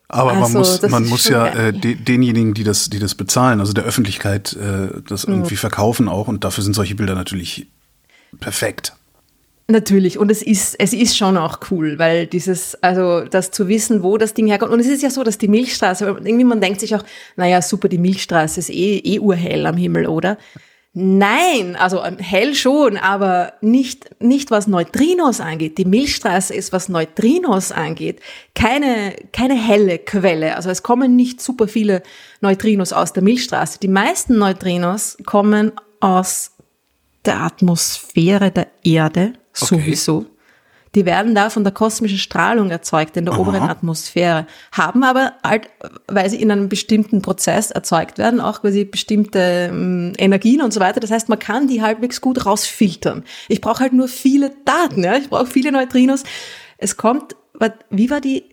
Aber man Also, muss, das man muss ja äh, de, denjenigen, die das, die das bezahlen, also der Öffentlichkeit, äh, das irgendwie verkaufen auch. Und dafür sind solche Bilder natürlich perfekt. Natürlich, und es ist, es ist schon auch cool, weil dieses, also das zu wissen, wo das Ding herkommt. Und es ist ja so, dass die Milchstraße, irgendwie man denkt sich auch, naja, super, die Milchstraße ist eh, eh urhell am Himmel, oder? Nein, also ähm, hell schon, aber nicht, nicht was Neutrinos angeht. Die Milchstraße ist, was Neutrinos angeht, keine, keine helle Quelle. Also es kommen nicht super viele Neutrinos aus der Milchstraße. Die meisten Neutrinos kommen aus der Atmosphäre der Erde sowieso. Die werden da von der kosmischen Strahlung erzeugt in der oberen Atmosphäre, haben aber halt, weil sie in einem bestimmten Prozess erzeugt werden, auch quasi bestimmte ähm, Energien und so weiter. Das heißt, man kann die halbwegs gut rausfiltern. Ich brauche halt nur viele Daten, ja. Ich brauche viele Neutrinos. Es kommt, wie war die,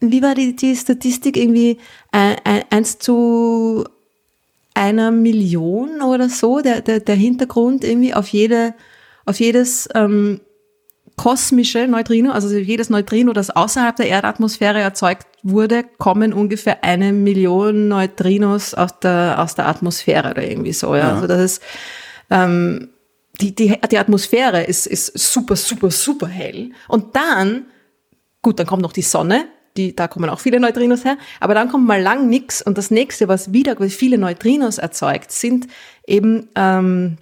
wie war die, die Statistik irgendwie ein, eins zu einer Million oder so, der, der, der Hintergrund irgendwie auf jede, auf jedes ähm, kosmische Neutrino, also jedes Neutrino, das außerhalb der Erdatmosphäre erzeugt wurde, kommen ungefähr eine Million Neutrinos aus der, aus der Atmosphäre oder irgendwie so. Ja. Also das ist ähm, die, die, die Atmosphäre ist, ist super, super, super hell. Und dann, gut, dann kommt noch die Sonne, die, da kommen auch viele Neutrinos her, aber dann kommt mal lang nix und das nächste, was wieder viele Neutrinos erzeugt, sind eben ähm,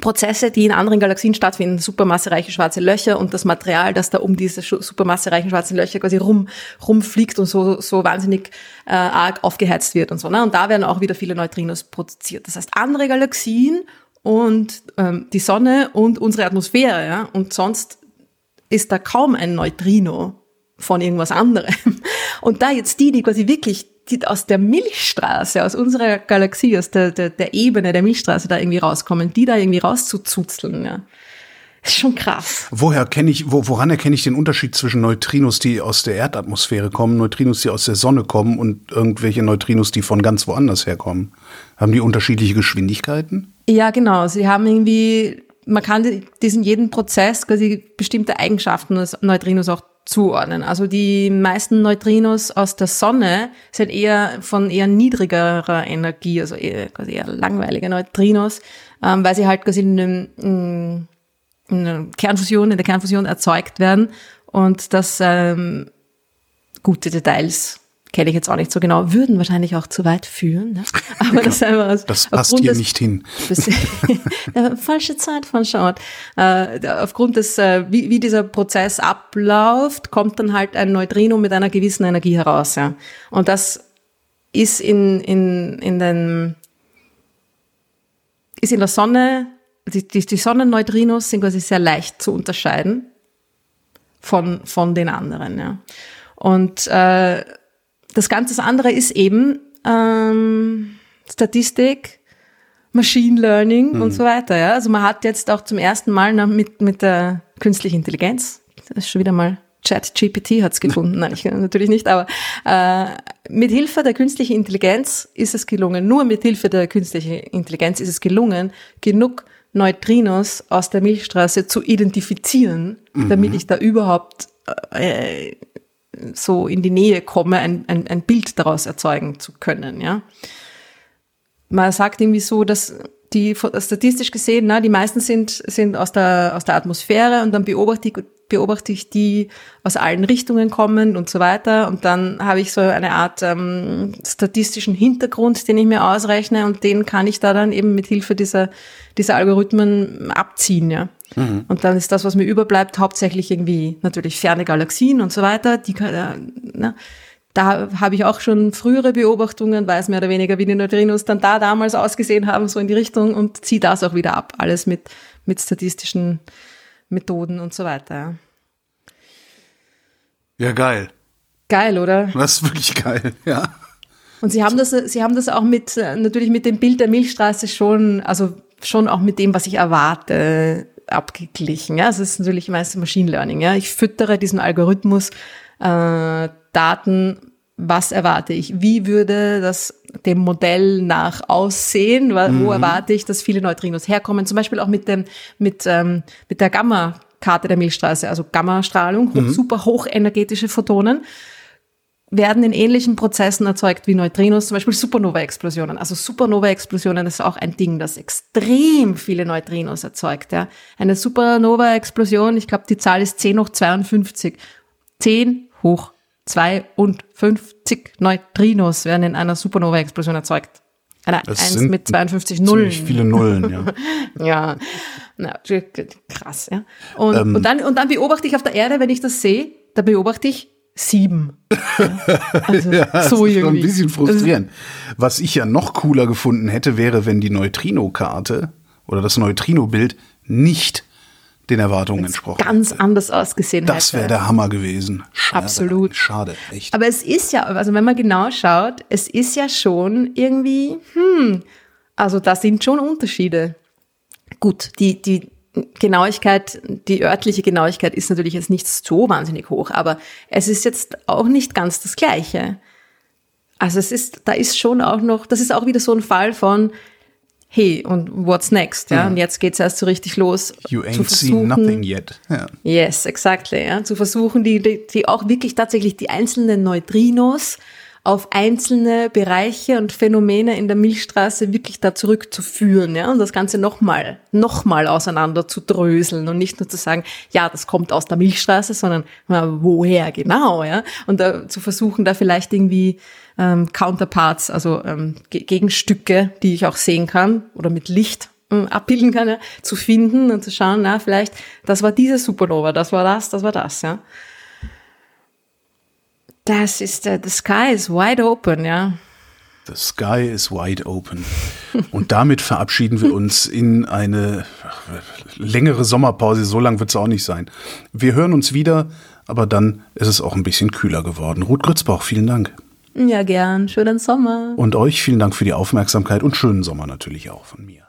Prozesse, die in anderen Galaxien stattfinden, supermassereiche schwarze Löcher und das Material, das da um diese supermassereichen schwarzen Löcher quasi rum, rumfliegt und so, so wahnsinnig äh, arg aufgeheizt wird und so. Ne? Und da werden auch wieder viele Neutrinos produziert. Das heißt, andere Galaxien und ähm, die Sonne und unsere Atmosphäre, ja, und sonst ist da kaum ein Neutrino von irgendwas anderem. Und da jetzt die, die quasi wirklich die aus der Milchstraße, aus unserer Galaxie, aus der, der, der Ebene der Milchstraße da irgendwie rauskommen, die da irgendwie rauszuzuzeln, ja. Ist schon krass. Woher kenne ich, wo, woran erkenne ich den Unterschied zwischen Neutrinos, die aus der Erdatmosphäre kommen, Neutrinos, die aus der Sonne kommen und irgendwelche Neutrinos, die von ganz woanders herkommen? Haben die unterschiedliche Geschwindigkeiten? Ja, genau. Sie haben irgendwie, man kann die- diesen jeden Prozess quasi bestimmte Eigenschaften des Neutrinos auch zuordnen. Also die meisten Neutrinos aus der Sonne sind eher von eher niedrigerer Energie, also eher, quasi eher langweilige Neutrinos, ähm, weil sie halt quasi in, einem, in, in einer Kernfusion, in der Kernfusion erzeugt werden und das ähm, gute Details kenne ich jetzt auch nicht so genau, würden wahrscheinlich auch zu weit führen. Ne? Aber das ist einfach aus, Das passt hier des- nicht hin. das- falsche Zeit von Short. Äh, aufgrund des, äh, wie, wie dieser Prozess abläuft, kommt dann halt ein Neutrino mit einer gewissen Energie heraus. Ja. Und das ist in, in, in den, ist in der Sonne, die, die, die Sonnenneutrinos sind quasi sehr leicht zu unterscheiden von, von den anderen. Ja. Und äh, das ganze das andere ist eben ähm, Statistik, Machine Learning mhm. und so weiter. Ja. Also man hat jetzt auch zum ersten Mal mit, mit der künstlichen Intelligenz, das ist schon wieder mal Chat GPT hat's gefunden, nein, ich, natürlich nicht, aber äh, mit Hilfe der künstlichen Intelligenz ist es gelungen, nur mit Hilfe der künstlichen Intelligenz ist es gelungen, genug Neutrinos aus der Milchstraße zu identifizieren, mhm. damit ich da überhaupt äh, so in die Nähe komme, ein, ein, ein Bild daraus erzeugen zu können. Ja, man sagt irgendwie so, dass die statistisch gesehen, na, die meisten sind sind aus der aus der Atmosphäre und dann beobachte ich beobachte ich die aus allen Richtungen kommen und so weiter. Und dann habe ich so eine Art ähm, statistischen Hintergrund, den ich mir ausrechne und den kann ich da dann eben mit Hilfe dieser, dieser Algorithmen abziehen, ja. Mhm. Und dann ist das, was mir überbleibt, hauptsächlich irgendwie natürlich ferne Galaxien und so weiter. Die, äh, ne, da habe ich auch schon frühere Beobachtungen, weiß mehr oder weniger, wie die Neutrinos dann da damals ausgesehen haben, so in die Richtung und ziehe das auch wieder ab. Alles mit, mit statistischen Methoden und so weiter. Ja, geil. Geil, oder? Das ist wirklich geil, ja. Und Sie haben das, Sie haben das auch mit, natürlich mit dem Bild der Milchstraße schon, also schon auch mit dem, was ich erwarte, abgeglichen. Ja, es ist natürlich meistens Machine Learning. Ja, ich füttere diesen Algorithmus äh, Daten. Was erwarte ich? Wie würde das dem Modell nach aussehen? Mhm. Wo erwarte ich, dass viele Neutrinos herkommen? Zum Beispiel auch mit dem, mit, ähm, mit der Gamma-Karte der Milchstraße, also Gammastrahlung, mhm. super hochenergetische Photonen werden in ähnlichen Prozessen erzeugt wie Neutrinos, zum Beispiel Supernova-Explosionen. Also Supernova-Explosionen ist auch ein Ding, das extrem viele Neutrinos erzeugt. Ja. Eine Supernova-Explosion, ich glaube, die Zahl ist 10 hoch 52. 10 hoch 52 Neutrinos werden in einer Supernova-Explosion erzeugt. Eine das 1 mit 52 Nullen. viele Nullen, ja. ja, Na, krass, ja. Und, ähm, und, dann, und dann beobachte ich auf der Erde, wenn ich das sehe, da beobachte ich sieben. Also, ja, das so ist schon ein bisschen frustrierend. Was ich ja noch cooler gefunden hätte, wäre, wenn die Neutrino-Karte oder das Neutrino-Bild nicht den Erwartungen entsprochen. Ganz hätte. anders ausgesehen Das wäre der Hammer gewesen. Schade, Absolut. Schade, echt. Aber es ist ja, also wenn man genau schaut, es ist ja schon irgendwie, hm, also da sind schon Unterschiede. Gut, die, die Genauigkeit, die örtliche Genauigkeit ist natürlich jetzt nicht so wahnsinnig hoch, aber es ist jetzt auch nicht ganz das Gleiche. Also es ist, da ist schon auch noch, das ist auch wieder so ein Fall von, hey, und what's next? Ja, mhm. und jetzt geht's erst so richtig los. You ain't seen nothing yet. Yeah. Yes, exactly. Ja, zu versuchen, die, die, die auch wirklich tatsächlich die einzelnen Neutrinos auf einzelne Bereiche und Phänomene in der Milchstraße wirklich da zurückzuführen, ja, und das Ganze nochmal, nochmal auseinander zu dröseln und nicht nur zu sagen, ja, das kommt aus der Milchstraße, sondern na, woher genau, ja, und da zu versuchen, da vielleicht irgendwie ähm, Counterparts, also ähm, Gegenstücke, die ich auch sehen kann oder mit Licht ähm, abbilden kann, ja, zu finden und zu schauen, na, vielleicht, das war diese Supernova, das war das, das war das, ja. Das ist, uh, the sky is wide open, ja. The sky is wide open. Und damit verabschieden wir uns in eine längere Sommerpause. So lang wird es auch nicht sein. Wir hören uns wieder, aber dann ist es auch ein bisschen kühler geworden. Ruth Grützbauch, vielen Dank. Ja, gern. Schönen Sommer. Und euch vielen Dank für die Aufmerksamkeit und schönen Sommer natürlich auch von mir.